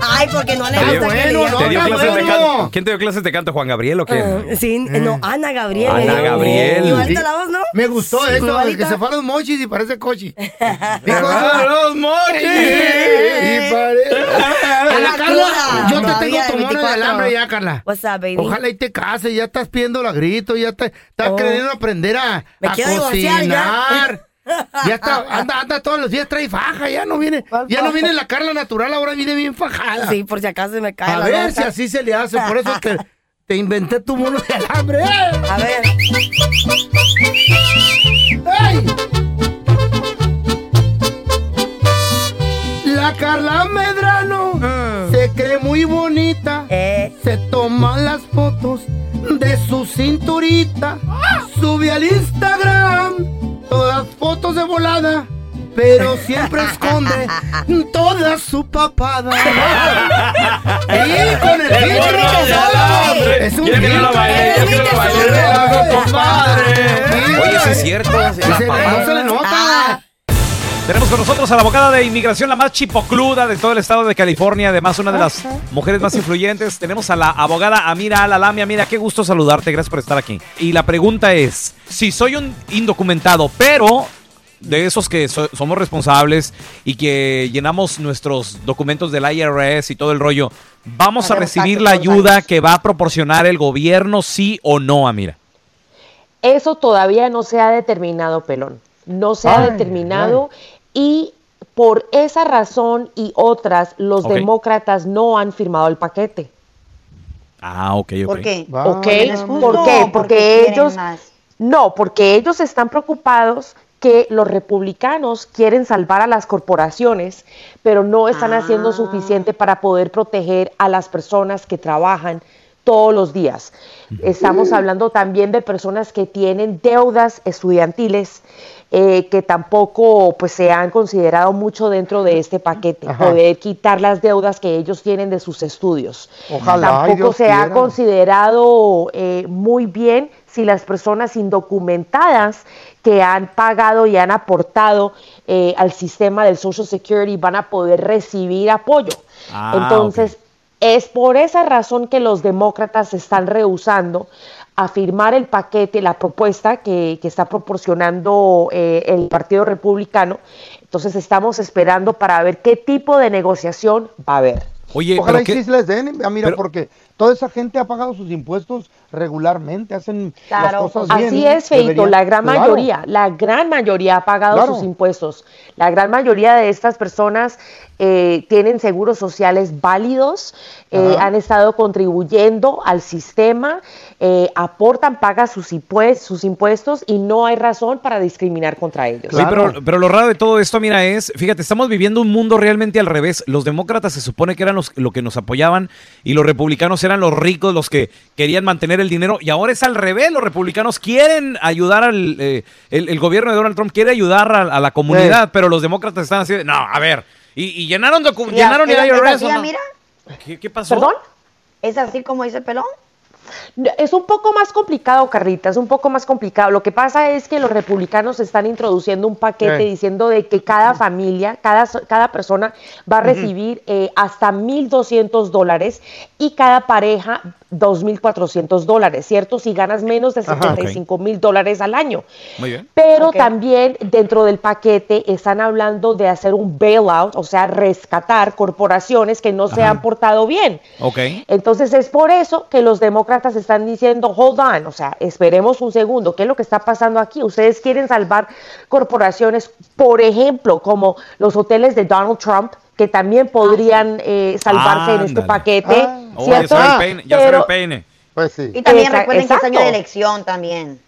Ay, porque no le gusta que le. ¿Quién te dio clases de canto, Juan Gabriel o qué? Ah, sí, no, Ana Gabriel. Ana me dijo. Gabriel. Igualita la voz, ¿no? Me gustó eso, que se fue a los mochis y parece cochi. *laughs* Los mochis! *laughs* y parece... *laughs* Ana Carla, Cruda, yo te tengo tu mono de 24. alambre ya, Carla. What's up, baby? Ojalá y te cases, ya estás pidiendo la grito, ya te- estás Oh. queriendo aprender a, Me a cocinar. Ya está, *laughs* anda, anda todos los días, trae faja, ya no viene, ya no viene la Carla natural, ahora viene bien fajada. Sí, por si acaso se me cae A la ver si así se le hace, por eso te, te inventé tu mono de alambre. *laughs* A ver. ¡Ey! La Carla Medrano se cree muy bonita. Eh. Se toma las fotos de su cinturita. Sube al Instagram todas fotos de volada. Pero siempre esconde toda su papada. *laughs* ¡Sí, con el filtro! Es un filtro. compadre. Oye, sí es cierto. Y se- no se le nota. Tenemos con nosotros a la abogada de inmigración, la más chipocluda de todo el estado de California, además una de las mujeres más influyentes. Tenemos a la abogada Amira Alalami. Amira, qué gusto saludarte, gracias por estar aquí. Y la pregunta es, si soy un indocumentado, pero de esos que so- somos responsables y que llenamos nuestros documentos del IRS y todo el rollo, ¿vamos a recibir la ayuda que va a proporcionar el gobierno, sí o no, Amira? Eso todavía no se ha determinado, pelón. No se ha Ay, determinado y por esa razón y otras, los demócratas no han firmado el paquete. Ah, ok, ok. ¿Por qué? ¿Ok? ¿Porque no es justo ¿Por qué? porque ellos... más? No, porque ellos están preocupados que los republicanos quieren salvar a las corporaciones, pero no están haciendo suficiente para poder proteger a las personas que trabajan todos los días. Estamos hablando también de personas que tienen deudas estudiantiles eh, que tampoco pues se han considerado mucho dentro de este paquete, Ajá. poder quitar las deudas que ellos tienen de sus estudios. Ojalá, Tampoco se ha considerado eh, muy bien si las personas indocumentadas que han pagado y han aportado eh, al sistema del Social Security van a poder recibir apoyo. Ah, Entonces, es por esa razón que los demócratas se están rehusando a firmar el paquete, la propuesta que, que está proporcionando eh, el Partido Republicano. Entonces, estamos esperando para ver qué tipo de negociación va a haber. Oye, Ojalá pero y qué- sí les den, mira, pero- porque toda esa gente ha pagado sus impuestos regularmente, hacen las cosas bien. Así es, Feito, la gran Claro. mayoría, la gran mayoría ha pagado Claro. sus impuestos. La gran mayoría de estas personas eh, tienen seguros sociales válidos, eh, han estado contribuyendo al sistema, eh, aportan, pagan sus, impues- sus impuestos y no hay razón para discriminar contra ellos. Oye, pero, pero lo raro de todo esto, mira, es, fíjate, estamos viviendo un mundo realmente al revés. Los demócratas se supone que eran los lo que nos apoyaban y los republicanos eran los ricos, los que querían mantener el dinero. Y ahora es al revés, los republicanos quieren ayudar al, eh, el, el gobierno de Donald Trump quiere ayudar a, a la comunidad, pero los demócratas están así, de, no, a ver, y, y llenaron, llenaron el ¿es- es IRS. así, ¿o no? mira? ¿Qué, qué pasó? ¿Perdón? ¿Es así como dice el pelón? Es un poco más complicado, Carlita, es un poco más complicado. Lo que pasa es que los republicanos están introduciendo un paquete diciendo de que cada familia, cada, cada persona va a recibir eh, hasta 1.200 dólares y cada pareja 2.400 dólares, ¿cierto? Si ganas menos de Ajá. 75 mil dólares al año. Muy bien. Pero también dentro del paquete están hablando de hacer un bailout, o sea, rescatar corporaciones que no se han portado bien. Ok. Entonces es por eso que los demócratas están diciendo, hold on, o sea, esperemos un segundo, ¿qué es lo que está pasando aquí? Ustedes quieren salvar corporaciones, por ejemplo, como los hoteles de Donald Trump, que también podrían eh, salvarse en este Ándale. paquete, Oh, ya ¿cierto? será el peine. Ya será el Pero- peine. Pues sí. Y también Esa- recuerden que es año de elección también.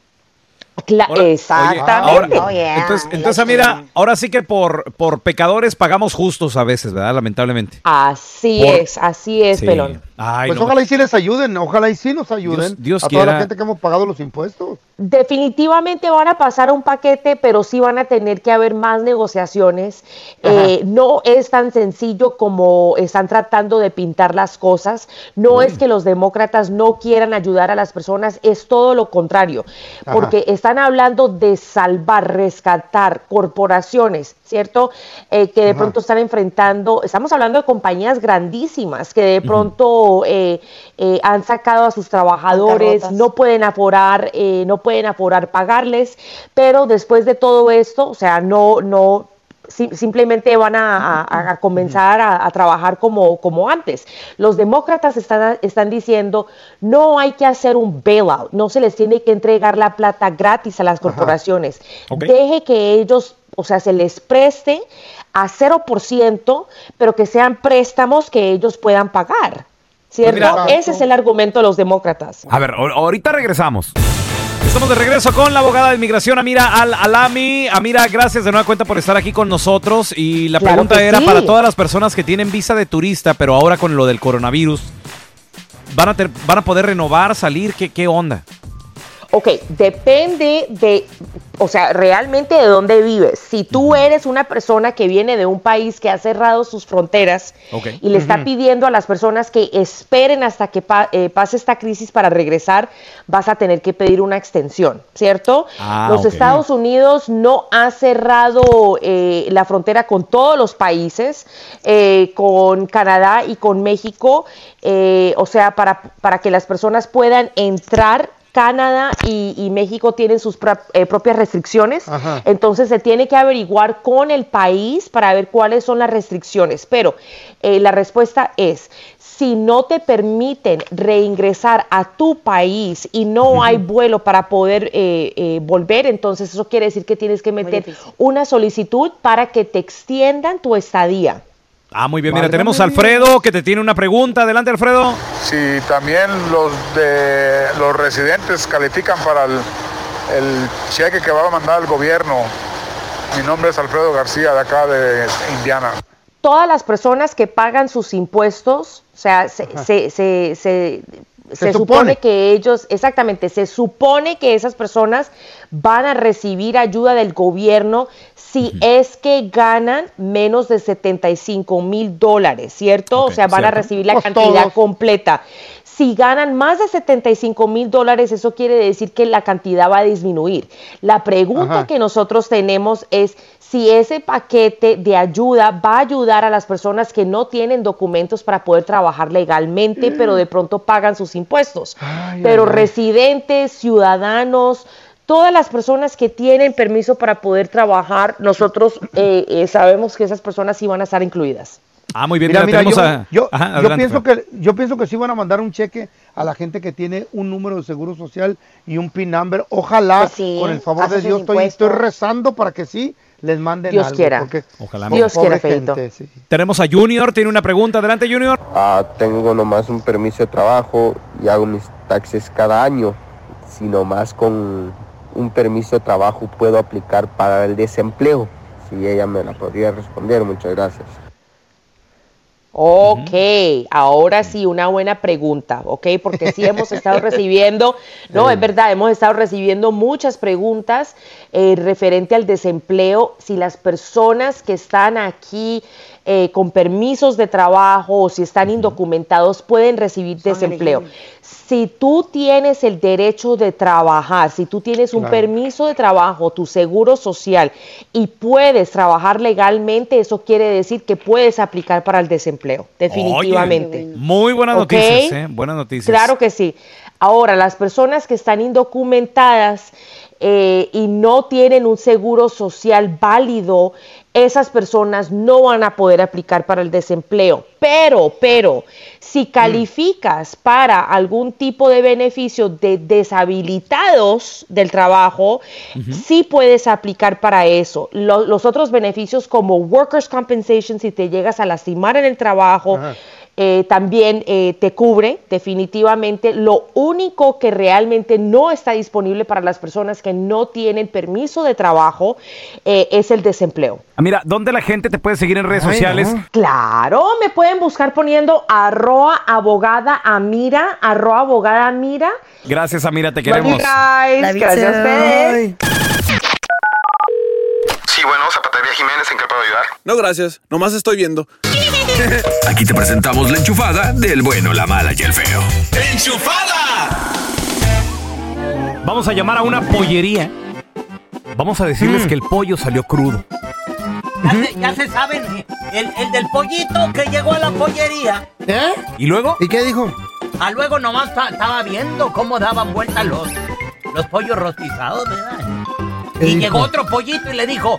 Cla- Ahora- oye, exactamente. ahora- Oh, yeah. entonces, entonces, mira, ahora sí que por, por pecadores pagamos justos a veces, ¿verdad? Lamentablemente. Así Por- es, así es, Sí. pelón. Ay, Pues no. ojalá y sí les ayuden, ojalá y sí nos ayuden Dios- Dios a toda quiera. la gente que hemos pagado los impuestos. Definitivamente van a pasar un paquete, pero sí van a tener que haber más negociaciones. Eh, no es tan sencillo como están tratando de pintar las cosas. No es que los demócratas no quieran ayudar a las personas, es todo lo contrario, Ajá. porque están hablando de salvar, rescatar corporaciones, ¿cierto? Eh, que de Ajá. pronto están enfrentando, estamos hablando de compañías grandísimas que de pronto eh, eh, han sacado a sus trabajadores, no pueden aforar, eh, no pueden aforar pagarles, pero después de todo esto, o sea, no, no, si- simplemente van a, a- a comenzar a, a trabajar como, como antes. Los demócratas están, están diciendo, no hay que hacer un bailout, no se les tiene que entregar la plata gratis a las corporaciones. Deje que ellos, o sea, se les preste a 0%, pero que sean préstamos que ellos puedan pagar. ¿Cierto? Pues mira- Ese es el argumento de los demócratas. A ver, ahor- ahorita regresamos. Estamos de regreso con la abogada de inmigración Amira Al Alami. Amira, gracias de nueva cuenta por estar aquí con nosotros. Y la Claro pregunta era sí. para todas las personas que tienen visa de turista, pero ahora con lo del coronavirus, ¿van a, ter- van a poder renovar, salir? ¿Qué, qué onda? Ok, depende de, o sea, realmente de dónde vives. Si tú eres una persona que viene de un país que ha cerrado sus fronteras y le está pidiendo a las personas que esperen hasta que pa- eh, pase esta crisis para regresar, vas a tener que pedir una extensión, ¿cierto? Ah, los. Estados Unidos no ha cerrado eh, la frontera con todos los países, eh, con Canadá y con México, o sea, para, para que las personas puedan entrar. Canadá y, y México tienen sus pra- eh, propias restricciones, Ajá. entonces se tiene que averiguar con el país para ver cuáles son las restricciones. Pero eh, la respuesta es, si no te permiten reingresar a tu país y no hay vuelo para poder eh, eh, volver, entonces eso quiere decir que tienes que meter una solicitud para que te extiendan tu estadía. Ah, muy bien. Mira, tenemos a Alfredo que te tiene una pregunta. Adelante, Alfredo. Si también los de los residentes califican para el, el cheque que va a mandar el gobierno. Mi nombre es Alfredo García, de acá de Indiana. Todas las personas que pagan sus impuestos, o sea, se, se, se, se- se supone. supone. que ellos, exactamente, se supone que esas personas van a recibir ayuda del gobierno si es que ganan menos de 75 mil dólares, ¿cierto? o sea, van a recibir la Pues cantidad todos. completa. Si ganan más de 75 mil dólares, eso quiere decir que la cantidad va a disminuir. La pregunta Ajá. que nosotros tenemos es si ese paquete de ayuda va a ayudar a las personas que no tienen documentos para poder trabajar legalmente, pero de pronto pagan sus impuestos. pero ay, residentes, ciudadanos, todas las personas que tienen permiso para poder trabajar, nosotros eh, eh, sabemos que esas personas sí van a estar incluidas. Ah, muy bien. Mira, Mira, yo, a. yo- Ajá, yo adelante, pienso Fran. que yo pienso que sí van a mandar un cheque a la gente que tiene un número de seguro social y un PIN number. Ojalá, Pues sí, con el favor de Dios, estoy, estoy rezando para que sí les manden Dios algo. quiera. porque- Ojalá. Dios pobre quiera, Feito. gente, sí. Tenemos a Junior, tiene una pregunta. Adelante, Junior. Ah, tengo nomás un permiso de trabajo y hago mis taxes cada año. Si nomás con un permiso de trabajo puedo aplicar para el desempleo. Si ella me la podría responder, muchas gracias. Ok, ahora sí, una buena pregunta, ¿ok? Porque sí *laughs* hemos estado recibiendo, no, es verdad, hemos estado recibiendo muchas preguntas eh, referente al desempleo, si las personas que están aquí eh, con permisos de trabajo o si están indocumentados pueden recibir desempleo. Si tú tienes el derecho de trabajar, si tú tienes un Claro. permiso de trabajo, tu seguro social y puedes trabajar legalmente, eso quiere decir que puedes aplicar para el desempleo, definitivamente. Oye, muy buenas noticias, ¿eh? Buenas noticias. Claro que sí. Ahora, las personas que están indocumentadas eh, y no tienen un seguro social válido, esas personas no van a poder aplicar para el desempleo. Pero, pero, si calificas para algún tipo de beneficio de deshabilitados del trabajo, sí puedes aplicar para eso. Lo- los otros beneficios como Workers' Compensation, si te llegas a lastimar en el trabajo. Eh, también eh, te cubre definitivamente. Lo único que realmente no está disponible para las personas que no tienen permiso de trabajo eh, es el desempleo. Ah, Mira, ¿dónde la gente te puede seguir en redes Ay, sociales? no. Claro, me pueden buscar poniendo arroa abogada amira, arroa abogada amira. Gracias, Amira, te queremos. guys. Gracias a ustedes. Sí, bueno, Zapatería Jiménez, ¿en qué puedo ayudar? No, gracias. Nomás estoy viendo. *laughs* Aquí te presentamos la enchufada del bueno, la mala y el feo. Vamos a llamar a una pollería. Vamos a decirles Mm. que el pollo salió crudo. Ya se, ya se saben, el, el del pollito que llegó a la pollería. ¿Eh? ¿Y luego? ¿Y qué dijo? Ah, luego nomás ta- estaba viendo cómo daban vuelta los, los pollos rostizados, ¿verdad? ¿Qué Y dijo? llegó otro pollito y le dijo,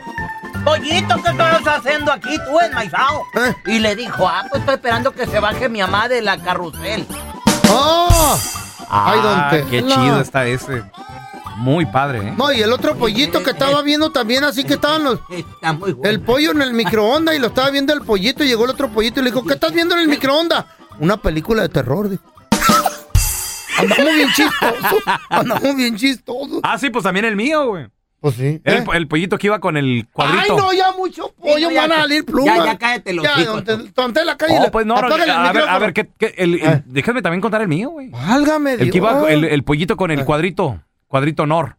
Pollito, ¿qué estás haciendo aquí tú enmaizado? ¿Eh? Y le dijo, ah, pues estoy esperando que se baje mi mamá de la carrusel. ¡Oh! Ay, Ah, qué Tela. chido está ese. Muy padre, ¿eh? No, y el otro pollito que estaba viendo también, así que estaban los. Está muy bueno. El pollo en el microondas y lo estaba viendo el pollito y llegó el otro pollito y le dijo, ¿qué estás viendo en el microondas? Una película de terror, dijo. Andamos bien chistosos. Andamos bien chistosos. Ah, sí, pues también el mío, güey. Pues sí. Era ¿eh? el, el pollito que iba con el cuadrito. Ay, no, ya mucho pollo, no, ya van a salir plumas. ya, ya cállate los Ya, hijos, don Tel- don Tela, cállale. Oh, pues no, no, a ver, a ver, ¿qué, qué- el- el- Eh. déjame también contar el mío, güey. Válgame El que iba, el, el pollito con el Eh. cuadrito, cuadrito Nor.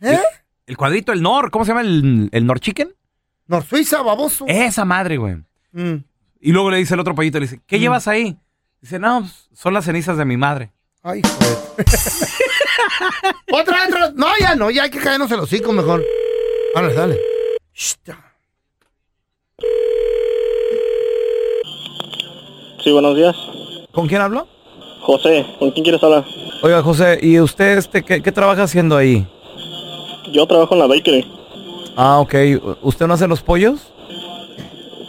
¿Eh? El cuadrito, el Nor, ¿cómo se llama? El, el Nor Chicken. Nor Suiza, baboso. Esa madre, güey. Mm. Y luego le dice el otro pollito, le dice, ¿qué llevas ahí? Dice, no, son las cenizas de mi madre. Ay, joder. *laughs* otra, otra. No, ya no, ya hay que caernos el hocico mejor. Dale, dale. Sí, buenos días. ¿Con quién hablo? José, ¿con quién quieres hablar? Oiga, José, ¿y usted este, qué, qué trabaja haciendo ahí? Yo trabajo en la bakery. Ah, ok. ¿Usted no hace los pollos?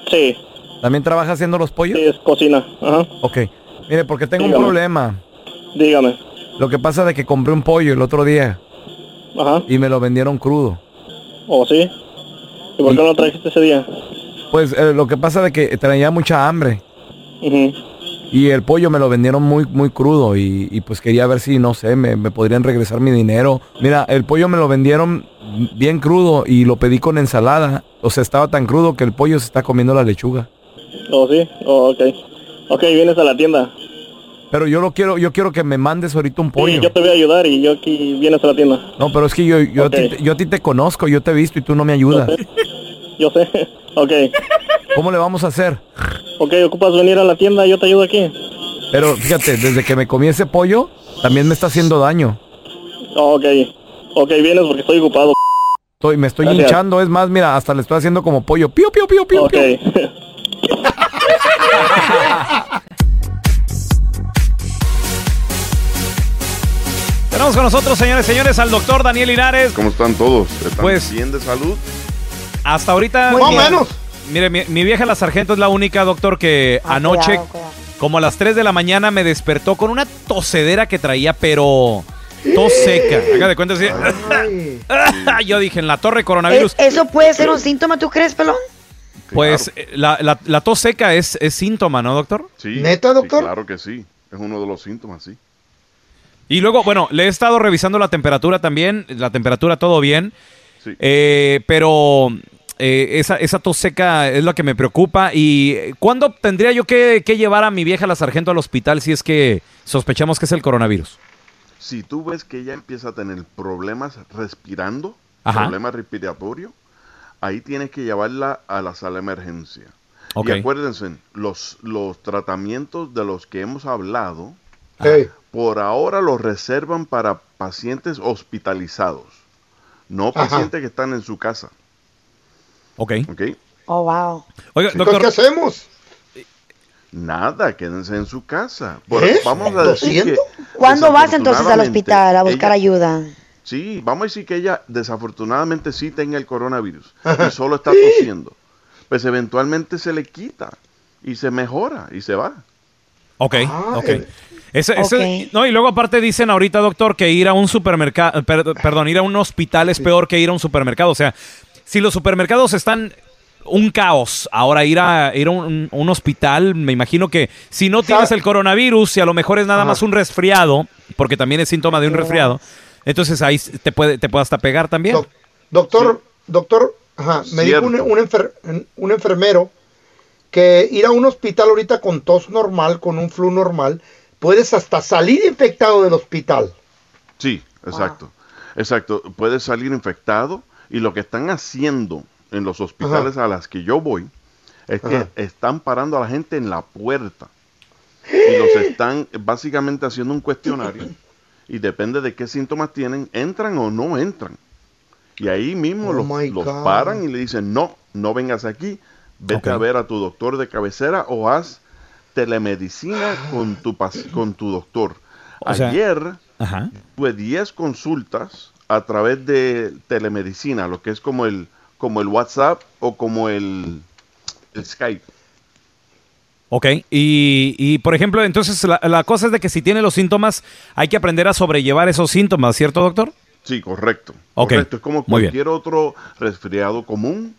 Sí. ¿También trabaja haciendo los pollos? Sí, es cocina. Ajá. Ok. Mire, porque tengo Dígame. un problema. Dígame. Lo que pasa de que compré un pollo el otro día. Ajá. Y me lo vendieron crudo. ¿O sí? ¿Y por qué no lo trajiste ese día? Pues eh, lo que pasa de que traía mucha hambre. Y el pollo me lo vendieron muy, muy crudo y, y pues quería ver si, no sé, me, me podrían regresar mi dinero. Mira, el pollo me lo vendieron bien crudo y lo pedí con ensalada. O sea, estaba tan crudo que el pollo se está comiendo la lechuga. ¿O sí? Oh, ok. Ok, vienes a la tienda. Pero yo lo quiero, yo quiero que me mandes ahorita un pollo. Sí, yo te voy a ayudar y yo aquí vienes a la tienda. No, pero es que yo, yo, a ti, te- yo a ti te conozco, yo te he visto y tú no me ayudas. Yo sé. *laughs* Ok. ¿Cómo le vamos a hacer? Ok, ocupas venir a la tienda, yo te ayudo aquí. Pero fíjate, desde que me comí ese pollo, también me está haciendo daño. Oh, ok. Ok, vienes porque estoy ocupado. Estoy, me estoy Gracias. hinchando, es más, mira, hasta le estoy haciendo como pollo. Pío, pío, pío, pío, Ok. pío. *laughs* Tenemos con nosotros, señores y señores, al doctor Daniel Linares. ¿Cómo están todos? ¿Están Pues- bien de salud? Hasta ahorita. Muy mire, menos. Mire, mi, mi vieja la sargento es la única, doctor, que anoche, cuidado, cuidado. como a las 3 de la mañana, me despertó con una tosedera que traía, pero tos seca. Haga de cuenta así. *laughs* Yo dije, en la torre coronavirus. ¿E- ¿Eso puede ser un síntoma, tú crees, pelón? Pues eh, la, la- la tos seca es, es síntoma, ¿no, doctor? Sí. ¿Neta, sí, doctor? claro que sí. Es uno de los síntomas, sí. Y luego, bueno, le he estado revisando la temperatura también. La temperatura todo bien. Sí. Eh, pero eh, esa, esa tos seca es lo que me preocupa. ¿Y eh, cuándo tendría yo que, que llevar a mi vieja la sargento al hospital si es que sospechamos que es el coronavirus? Si tú ves que ella empieza a tener problemas respirando, Ajá. problemas respiratorios, ahí tienes que llevarla a la sala de emergencia. Y acuérdense, los, los tratamientos de los que hemos hablado, Por ahora los reservan para pacientes hospitalizados, no Ajá. pacientes que están en su casa. Ok. ¿Ok? Oh, wow. Oiga, Entonces, ¿qué hacemos? Nada, quédense en su casa. Por- ¿Eh? Vamos a ¿Lo decir siento? que ¿Cuándo vas entonces al hospital a buscar ella- ayuda? Sí, vamos a decir que ella desafortunadamente sí tenga el coronavirus y solo está tosiendo. Pues eventualmente se le quita y se mejora y se va. Ok, Ah, ok. eh. Ese- ese- no, y luego aparte dicen ahorita, doctor, que ir a un supermercado, perdón, ir a un hospital es peor que ir a un supermercado. O sea, si los supermercados están un caos, ahora ir a ir a un, un hospital, me imagino que si no tienes el coronavirus, y a lo mejor es nada Ajá. más un resfriado, porque también es síntoma de un resfriado, entonces ahí te puede, te puede hasta pegar también. Doc- doctor, doctor, ajá, me dijo un, Cierto. un enfer- un enfermero que ir a un hospital ahorita con tos normal, con un flu normal, puedes hasta salir infectado del hospital. Sí, exacto. Exacto. Puedes salir infectado y lo que están haciendo en los hospitales a las que yo voy es que Ajá. están parando a la gente en la puerta y los *gasps* están básicamente haciendo un cuestionario y depende de qué síntomas tienen, entran o no entran. Y ahí mismo Oh los, los paran y le dicen, no, no vengas aquí, vete a ver a tu doctor de cabecera o haz telemedicina con tu, con tu doctor. O sea- Ayer Ajá. tuve 10 consultas a través de telemedicina, lo que es como el, como el WhatsApp o como el, el Skype. Ok, y, y, por ejemplo, entonces la, la cosa es de que si tiene los síntomas, hay que aprender a sobrellevar esos síntomas, ¿cierto, doctor? Sí, correcto. Ok, Correcto, es como cualquier otro resfriado común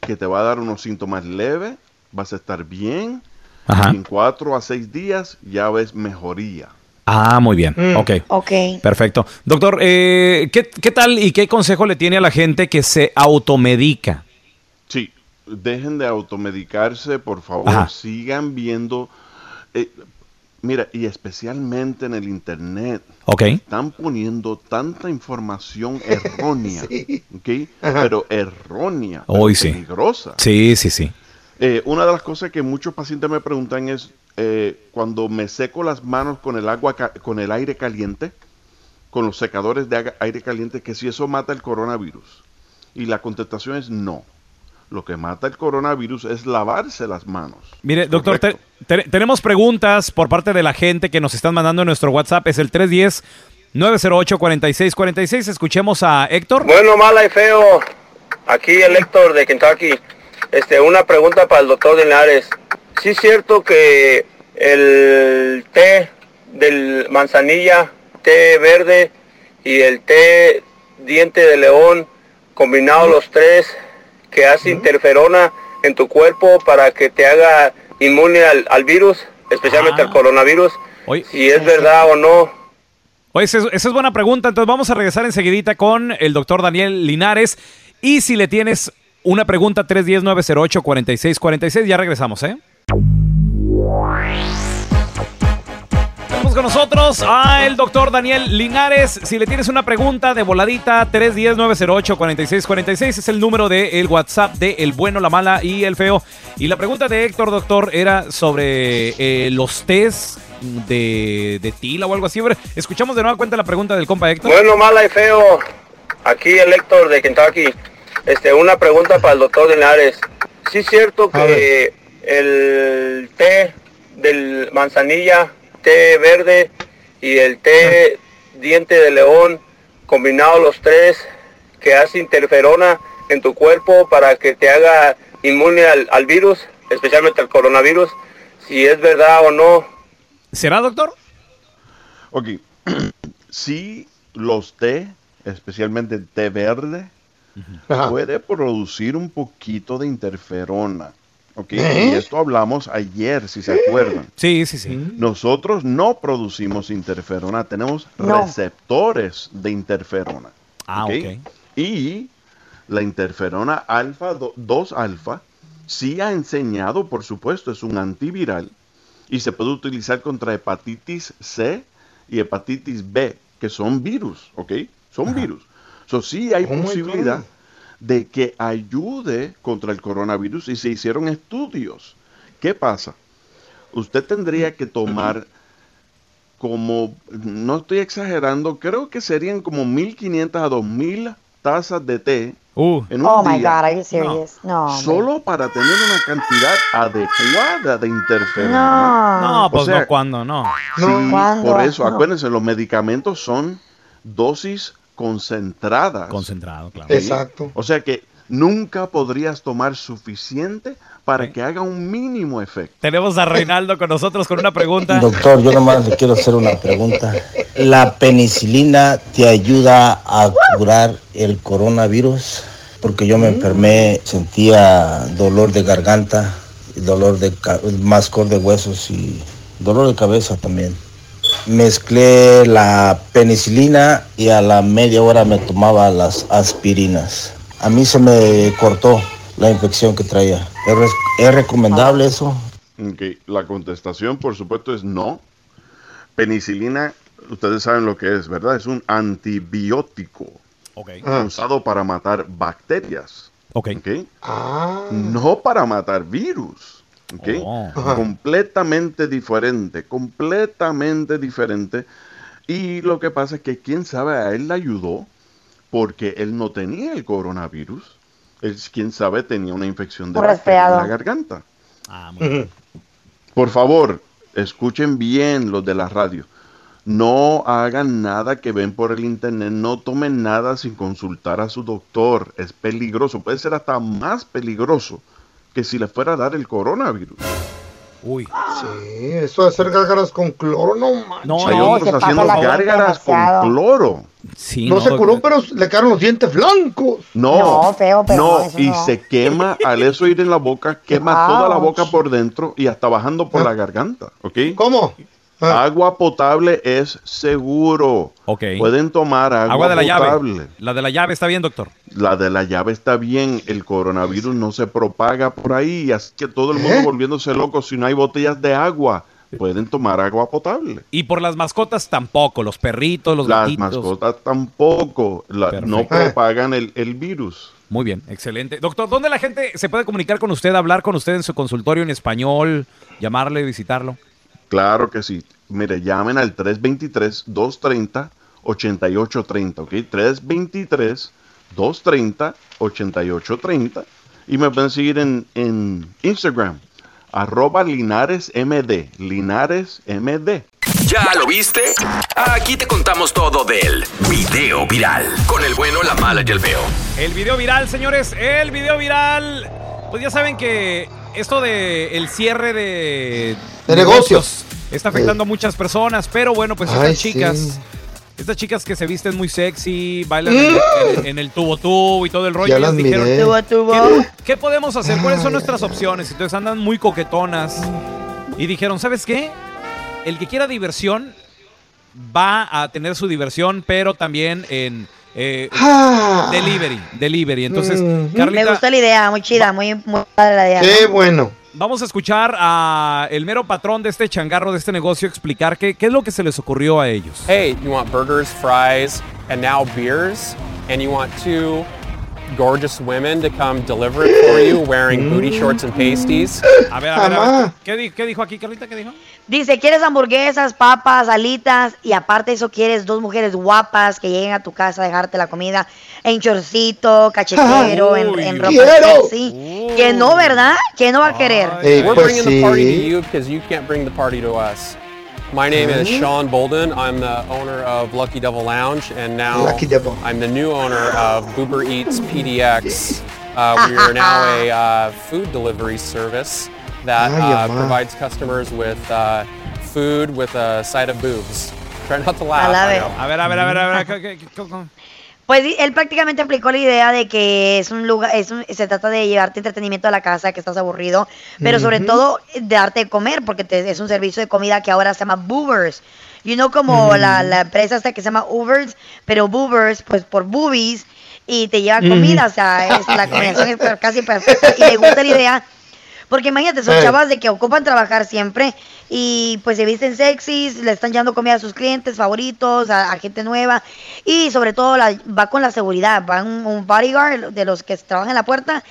que te va a dar unos síntomas leves, vas a estar bien, Ajá. en cuatro a seis días ya ves mejoría. Ah, muy bien. Ok. Ok. Perfecto. Doctor, eh, ¿qué, qué tal y qué consejo le tiene a la gente que se automedica? Sí, dejen de automedicarse, por favor, Ajá. sigan viendo. eh, mira, y especialmente en el internet. Ok. Están poniendo tanta información *laughs* errónea, ¿ok? Ajá. Pero errónea, Hoy pero sí. peligrosa. Sí, sí, sí. Eh, una de las cosas que muchos pacientes me preguntan es eh, cuando me seco las manos con el agua, ca- con el aire caliente, con los secadores de aire caliente, que si eso mata el coronavirus. Y la contestación es no. Lo que mata el coronavirus es lavarse las manos. Mire, doctor, te- te- tenemos preguntas por parte de la gente que nos están mandando en nuestro WhatsApp. Es el 310-908-4646. Escuchemos a Héctor. Bueno, mala y feo. Aquí el Héctor de Kentucky. Este, una pregunta para el doctor Linares. sí es cierto que el té del manzanilla, té verde y el té diente de león, combinados los tres, que hace interferona en tu cuerpo para que te haga inmune al, al virus, especialmente al coronavirus. Si es verdad o no. Oye, esa es, esa es buena pregunta. Entonces vamos a regresar enseguidita con el doctor Daniel Linares. Y si le tienes una pregunta, 310-908-4646, ya regresamos, ¿eh? Tenemos con nosotros a el doctor Daniel Linares. Si le tienes una pregunta de voladita, 310-908-4646 es el número del el WhatsApp de El Bueno, la Mala y el Feo. Y la pregunta de Héctor, doctor, era sobre eh, los test de, de tila o algo así. Escuchamos de nueva cuenta la pregunta del compa Héctor. Bueno, mala y feo. Aquí el Héctor de Kentucky. Este, una pregunta para el doctor Linares. Sí es cierto que el té del manzanilla, té verde y el té diente de león, combinados los tres, que hace interferona en tu cuerpo para que te haga inmune al, al virus, especialmente al coronavirus, si es verdad o no. ¿Será, doctor? Ok. *clears throat* sí, los té, especialmente el té verde, puede producir un poquito de interferona. ¿ok? ¿Eh? Y esto hablamos ayer, si se acuerdan. Sí, sí, sí. Nosotros no producimos interferona, tenemos No. receptores de interferona. Ah, ok. Y la interferona alfa 2 alfa sí ha enseñado, por supuesto, es un antiviral y se puede utilizar contra hepatitis C y hepatitis B, que son virus, ¿ok? Son virus. So, sí hay Oh my posibilidad de que ayude contra el coronavirus y se hicieron estudios. ¿Qué pasa? Usted tendría que tomar como, no estoy exagerando, creo que serían como 1500 a 2000 tazas de té en un Oh my día, God, are you serious? No. solo para tener una cantidad adecuada de interferona. No. No, pues no, ¿cuándo? No. Sí, ¿Cuándo? por eso, No. acuérdense, los medicamentos son dosis concentradas. Concentrado, claro. ¿ok? O sea que nunca podrías tomar suficiente para que haga un mínimo efecto. Tenemos a Reinaldo con nosotros con una pregunta. *laughs* Doctor, yo nomás le quiero hacer una pregunta. ¿La penicilina te ayuda a curar el coronavirus? Porque yo me enfermé, sentía dolor de garganta, dolor de mascor de huesos y dolor de cabeza también. Mezclé la penicilina y a la media hora me tomaba las aspirinas. A mí se me cortó la infección que traía. ¿Es, re- es recomendable eso? La contestación, por supuesto, es no. Penicilina, ustedes saben lo que es, ¿verdad? Es un antibiótico usado para matar bacterias. Ok. No para matar virus. Oh. Completamente diferente, completamente diferente. Y lo que pasa es que quién sabe, a él le ayudó porque él no tenía el coronavirus. Él, quién sabe, tenía una infección de en la garganta. Por favor, escuchen bien los de la radio. No hagan nada que ven por el internet, no tomen nada sin consultar a su doctor. Es peligroso, puede ser hasta más peligroso que si le fuera a dar el coronavirus. Uy. Sí, eso de hacer gárgaras con cloro, no manches. Hay otros haciendo gárgaras con cloro. no, se curó, pero le quedaron los dientes blancos. No, No, feo, pero no, no, y no. se quema al eso ir en la boca, quema toda la boca por dentro y hasta bajando por la garganta, ¿ok? ¿Cómo? Agua potable es seguro. Ok. Pueden tomar agua, Agua de la potable. llave. La de la llave está bien, doctor. La de la llave está bien, el coronavirus no se propaga por ahí, así que todo el mundo ¿Eh? volviéndose loco si no hay botellas de agua. Pueden tomar agua potable. Y por las mascotas tampoco, los perritos, los Las gatitos. mascotas tampoco, la- no Perfecto. propagan el, el virus. Muy bien, excelente. Doctor, ¿dónde la gente se puede comunicar con usted, hablar con usted en su consultorio en español, llamarle, visitarlo? Claro que sí. Mire, llamen al 323-230-8830, ¿ok? 323-230-8830. Y me pueden seguir en, en Instagram, arroba linaresmd, linaresmd. ¿Ya lo viste? Aquí te contamos todo del video viral. Con el bueno, la mala y el feo. El video viral, señores, el video viral. Pues ya saben que esto de el cierre de, De negocios. está afectando a muchas personas, pero bueno, pues Ay, estas sí. chicas, estas chicas que se visten muy sexy, bailan en, en- en el tubo tubo y todo el rollo, Ya ellas las dijeron, miré. Tubo, tubo. ¿qué, qué podemos hacer? ¿Cuáles son nuestras opciones? Entonces andan muy coquetonas y dijeron, ¿sabes qué? El que quiera diversión va a tener su diversión, pero también en eh, Ah. delivery, delivery. Entonces, Mm. Carlita, Me gustó la idea, muy chida, muy, muy padre la idea. Qué ¿no? bueno. Vamos a escuchar a el mero patrón de este changarro, de este negocio, explicar qué, qué es lo que se les ocurrió a ellos. Hey, you want burgers, fries, and now beers, and you want two gorgeous women to come deliver it for you wearing booty shorts and pasties? A ver, a ver, a ver. ¿Qué, di- qué dijo aquí, Carlita? ¿Qué dijo? Dice, quieres hamburguesas, papas, alitas y aparte eso quieres dos mujeres guapas que lleguen a tu casa a dejarte la comida en chorcito, cachetero, en, en ropa quiero. sexy. Que no, ¿verdad? Que no va a querer. We're pues bringing the party to sí. you because you can't bring the party to us. My name is Sean Bolden. I'm the owner of Lucky Devil Lounge, and now Lucky Devil. I'm the new owner of Boober Eats PDX. *laughs* Uh, we are now a uh, food delivery service that uh, provides customers with uh, food with a side of boobs. Try not to laugh. I love I it. know. A ver, a ver, a ver, a ver. Pues él prácticamente aplicó la idea de que es un lugar, es un- se trata de llevarte entretenimiento a la casa, que estás aburrido, pero sobre todo de darte de comer, porque te- es un servicio de comida que ahora se llama Boobers. You know como la, la empresa esta que se llama Ubers, pero Boobers, pues por boobies, y te lleva comida, o sea, es, la *laughs* combinación es casi perfecta. Y le gusta la idea, porque imagínate, son chavas de que ocupan trabajar siempre y pues se visten sexys, le están llevando comida a sus clientes favoritos, a, a gente nueva y sobre todo la, va con la seguridad, va un, un bodyguard de los que trabajan en la puerta,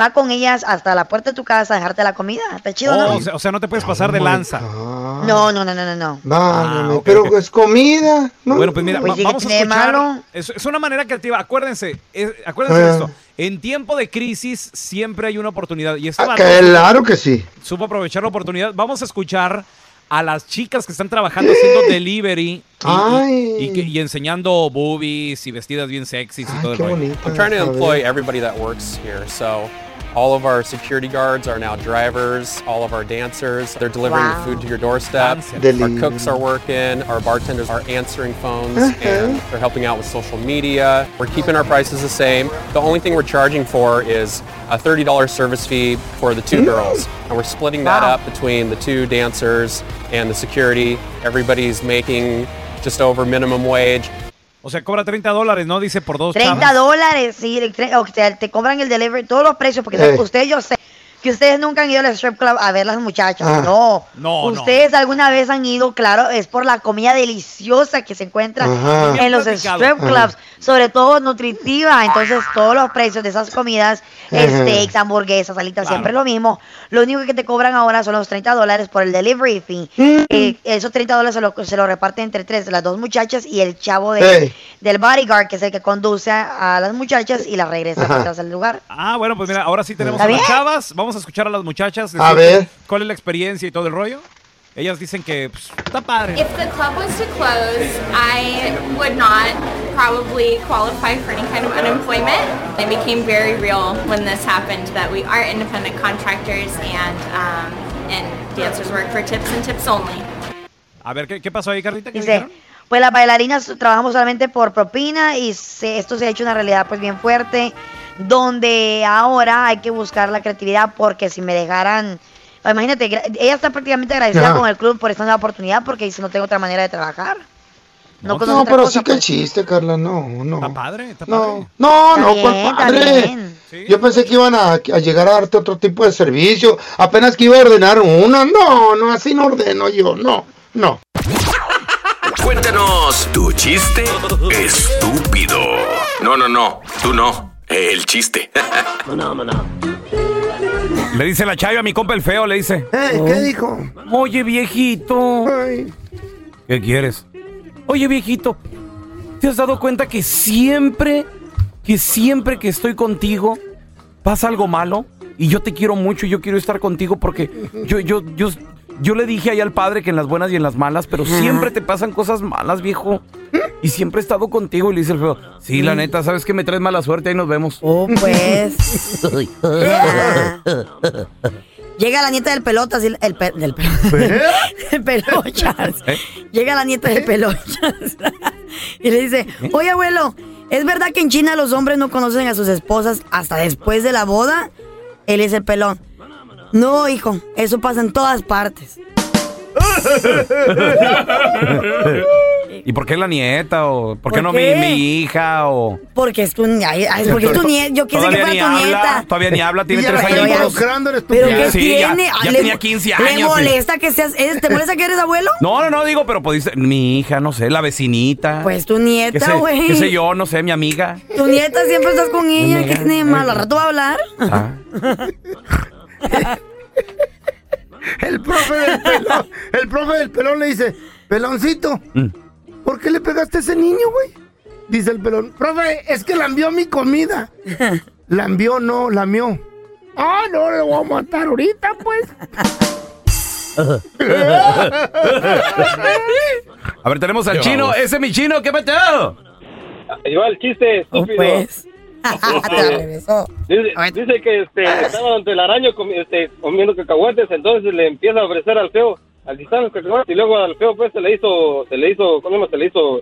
va con ellas hasta la puerta de tu casa a dejarte la comida. ¿Está chido, Oh, no? o, sea, o sea, no te puedes pasar de lanza. No, no, no, no, no, no. Válgame, ok, pero ok. es comida. ¿no? Bueno, pues mira, Pues va- sí, que vamos a de escuchar. malo. Es, es una manera creativa. Acuérdense, es- acuérdense de Ah. esto. En tiempo de crisis siempre hay una oportunidad. Y este Ah, Claro que sí. supo aprovechar la oportunidad. Vamos a escuchar a las chicas que están trabajando haciendo *gasps* delivery y, y- Ay. y que- y enseñando boobies y vestidas bien sexys y todo el rollo. trying to employ everybody that works here. So all of our security guards are now drivers. All of our dancers, they're delivering Wow. the food to your doorstep. Our cooks are working. Our bartenders are answering phones Uh-huh. and they're helping out with social media. We're keeping our prices the same. The only thing we're charging for is a $30 service fee for the two girls. And we're splitting that Wow. up between the two dancers and the security. Everybody's making just over minimum wage. O sea, cobra 30 dólares, ¿no? Dice por dos 30 chavas. dólares, sí, o sea, te cobran el delivery, todos los precios, porque Eh. ustedes yo sé que ustedes nunca han ido al strip club a ver las muchachas, Ah. no. No, no. Ustedes alguna vez han ido, claro, es por la comida deliciosa que se encuentra Ajá. en los strip clubs, sobre todo nutritiva, entonces todos los precios de esas comidas, steaks, hamburguesas, alitas, Claro. siempre lo mismo. Lo único que te cobran ahora son los 30 dólares por el delivery fee. Mm. Eh, esos 30 dólares se lo, se lo reparten entre tres, las dos muchachas y el chavo de, del bodyguard, que es el que conduce a las muchachas y las regresa atrás al lugar. Ah, bueno, pues mira, ahora sí tenemos ¿Está a las chavas. Vamos a escuchar a las muchachas. A ver. ¿Cuál es la experiencia y todo el rollo? Ellas dicen que pues, está padre. If the club was to close, I would not probably qualify for any kind of unemployment. It became very real when this happened that we are independent contractors and um, and dancers work for tips and tips only. A ver, ¿qué, qué pasó ahí, Carlita? ¿Qué Dice, dijeron? Pues las bailarinas trabajamos solamente por propina y se- esto se ha hecho una realidad pues bien fuerte, donde ahora hay que buscar la creatividad porque si me dejaran, imagínate, gra- ella está prácticamente agradecida Ajá. con el club por esta nueva oportunidad porque dice no tengo otra manera de trabajar. No, No, otra pero cosa, sí que el pues. chiste, Carla, no, no. Está padre, está padre. No, no, no, Está ¿cuál bien, está padre? bien. Yo pensé que iban a, a llegar a darte otro tipo de servicio. Apenas que iba a ordenar una. No, no, así no ordeno yo. No, no. Cuéntanos tu chiste estúpido. No, no, no, tú no. El chiste. *laughs* Le dice la chayo a mi compa el feo, le dice. Eh, ¿Qué dijo? Oye, viejito. ¿Qué quieres? Oye, viejito, ¿te has dado cuenta que siempre, que siempre que estoy contigo pasa algo malo? Y yo te quiero mucho y yo quiero estar contigo porque yo, yo, yo, yo le dije ahí al padre que en las buenas y en las malas, pero siempre te pasan cosas malas, viejo. Y siempre he estado contigo y le dice el feo, sí, la neta, sabes que me traes mala suerte, ahí nos vemos. Oh, pues. *laughs* Llega la nieta del pelotas, y el, el pe- del pe- *laughs* del pelochas. ¿Eh? Llega la nieta del pelochas *laughs* y le dice, oye abuelo, ¿es verdad que en China los hombres no conocen a sus esposas hasta después de la boda? Él dice el pelón, no hijo, eso pasa en todas partes. *laughs* ¿Y por qué la nieta? ¿O por qué ¿Por no qué? Mi, mi hija? O... Porque es tu, ay, ay, porque es tu nieta, yo quise que fuera ni tu habla, nieta. Todavía ni habla, tiene ya tres años. Pero ¿qué Sí, ya- tiene? Ya, Le- tenía 15 ¿Le años. sí. molesta que seas, te molesta que eres abuelo? No, no, no, digo, pero pues dice, mi hija, no sé, la vecinita. Pues tu ¿Qué nieta, güey. qué sé yo, no sé, mi amiga. Tu nieta siempre estás con ella, ¿qué tiene de malo? ¿Al rato va a hablar? Ah. *laughs* *laughs* El profe del pelón, el profe del pelón le dice, peloncito, Mm. ¿por qué le pegaste a ese niño, güey? Dice el pelón, profe, es que lambió mi comida. *laughs* Lambió, no, lamió. Ah, no, le voy a matar ahorita, pues. *laughs* A ver, tenemos al chino. Ese es mi chino, ¿qué va el chiste, estúpido. pues. Este, dice, dice que este, estaba ante el araño comi- este, comiendo cacahuates, entonces le empieza a ofrecer al feo, al que están los cacahuates, y luego al feo pues se le hizo, se le hizo, ¿cómo se llama? Se le hizo,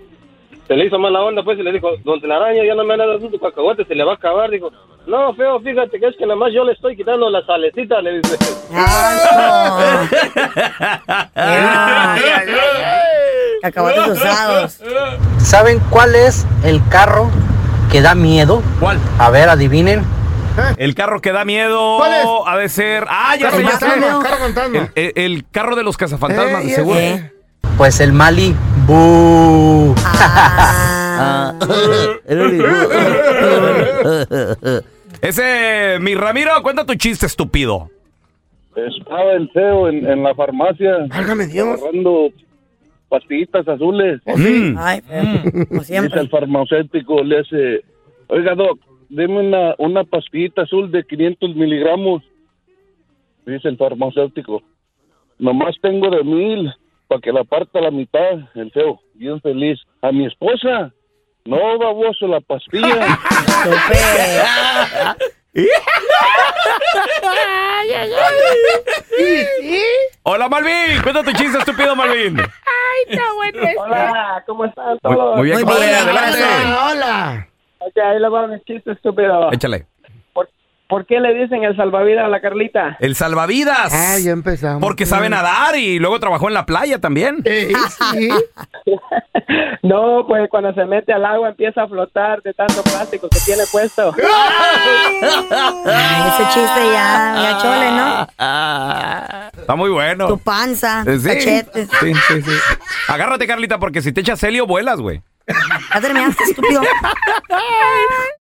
se le hizo mala onda pues y le dijo, don Telaraño ya no me han dado tu cacahuate, se le va a acabar, dijo, no feo, fíjate que es que nada más yo le estoy quitando la salecita, le dice. *laughs* Cacahuates usados. ¿Saben cuál es el carro que da miedo? ¿Cuál? A ver, adivinen. El carro que da miedo ¿Cuál es? ha de ser. Ah, ya sé, ya sé. El, el- el carro de los cazafantasmas, Eh, de seguro. eh. Pues el Mali. Ah. *laughs* *laughs* Ese, mi Ramiro, cuenta tu chiste, estúpido. Estaba el feo en, en la farmacia. Agarrando pastillitas azules. Mm. Ay, feo. Como Dice el farmacéutico, le hace, oiga, doc, deme una, una pastillita azul de 500 miligramos. Dice el farmacéutico, nomás tengo de mil, para que la parta la mitad. El feo, bien feliz. A mi esposa, no, baboso, la pastilla. *laughs* *laughs* *laughs* Hola, Malvin. Cuenta tu chiste, estúpido, Malvin. Ay, está bueno este. Hola, ¿cómo están Muy, todos? muy bien, compadre, adelante. Hola. Ok, ahí le va mi chiste estúpido. Échale. ¿Por qué le dicen el salvavidas a la Carlita? El salvavidas. Ah, ya empezamos. Porque sabe nadar y luego trabajó en la playa también. *laughs* No, pues cuando se mete al agua empieza a flotar de tanto plástico que tiene puesto. *laughs* Ay, ese chiste ya, ya chole, ¿no? Está muy bueno. Tu panza, Eh, sí. cachetes. Sí, sí, sí. Agárrate, Carlita, porque si te echas helio, vuelas, güey. Ya terminaste, estúpido. *laughs*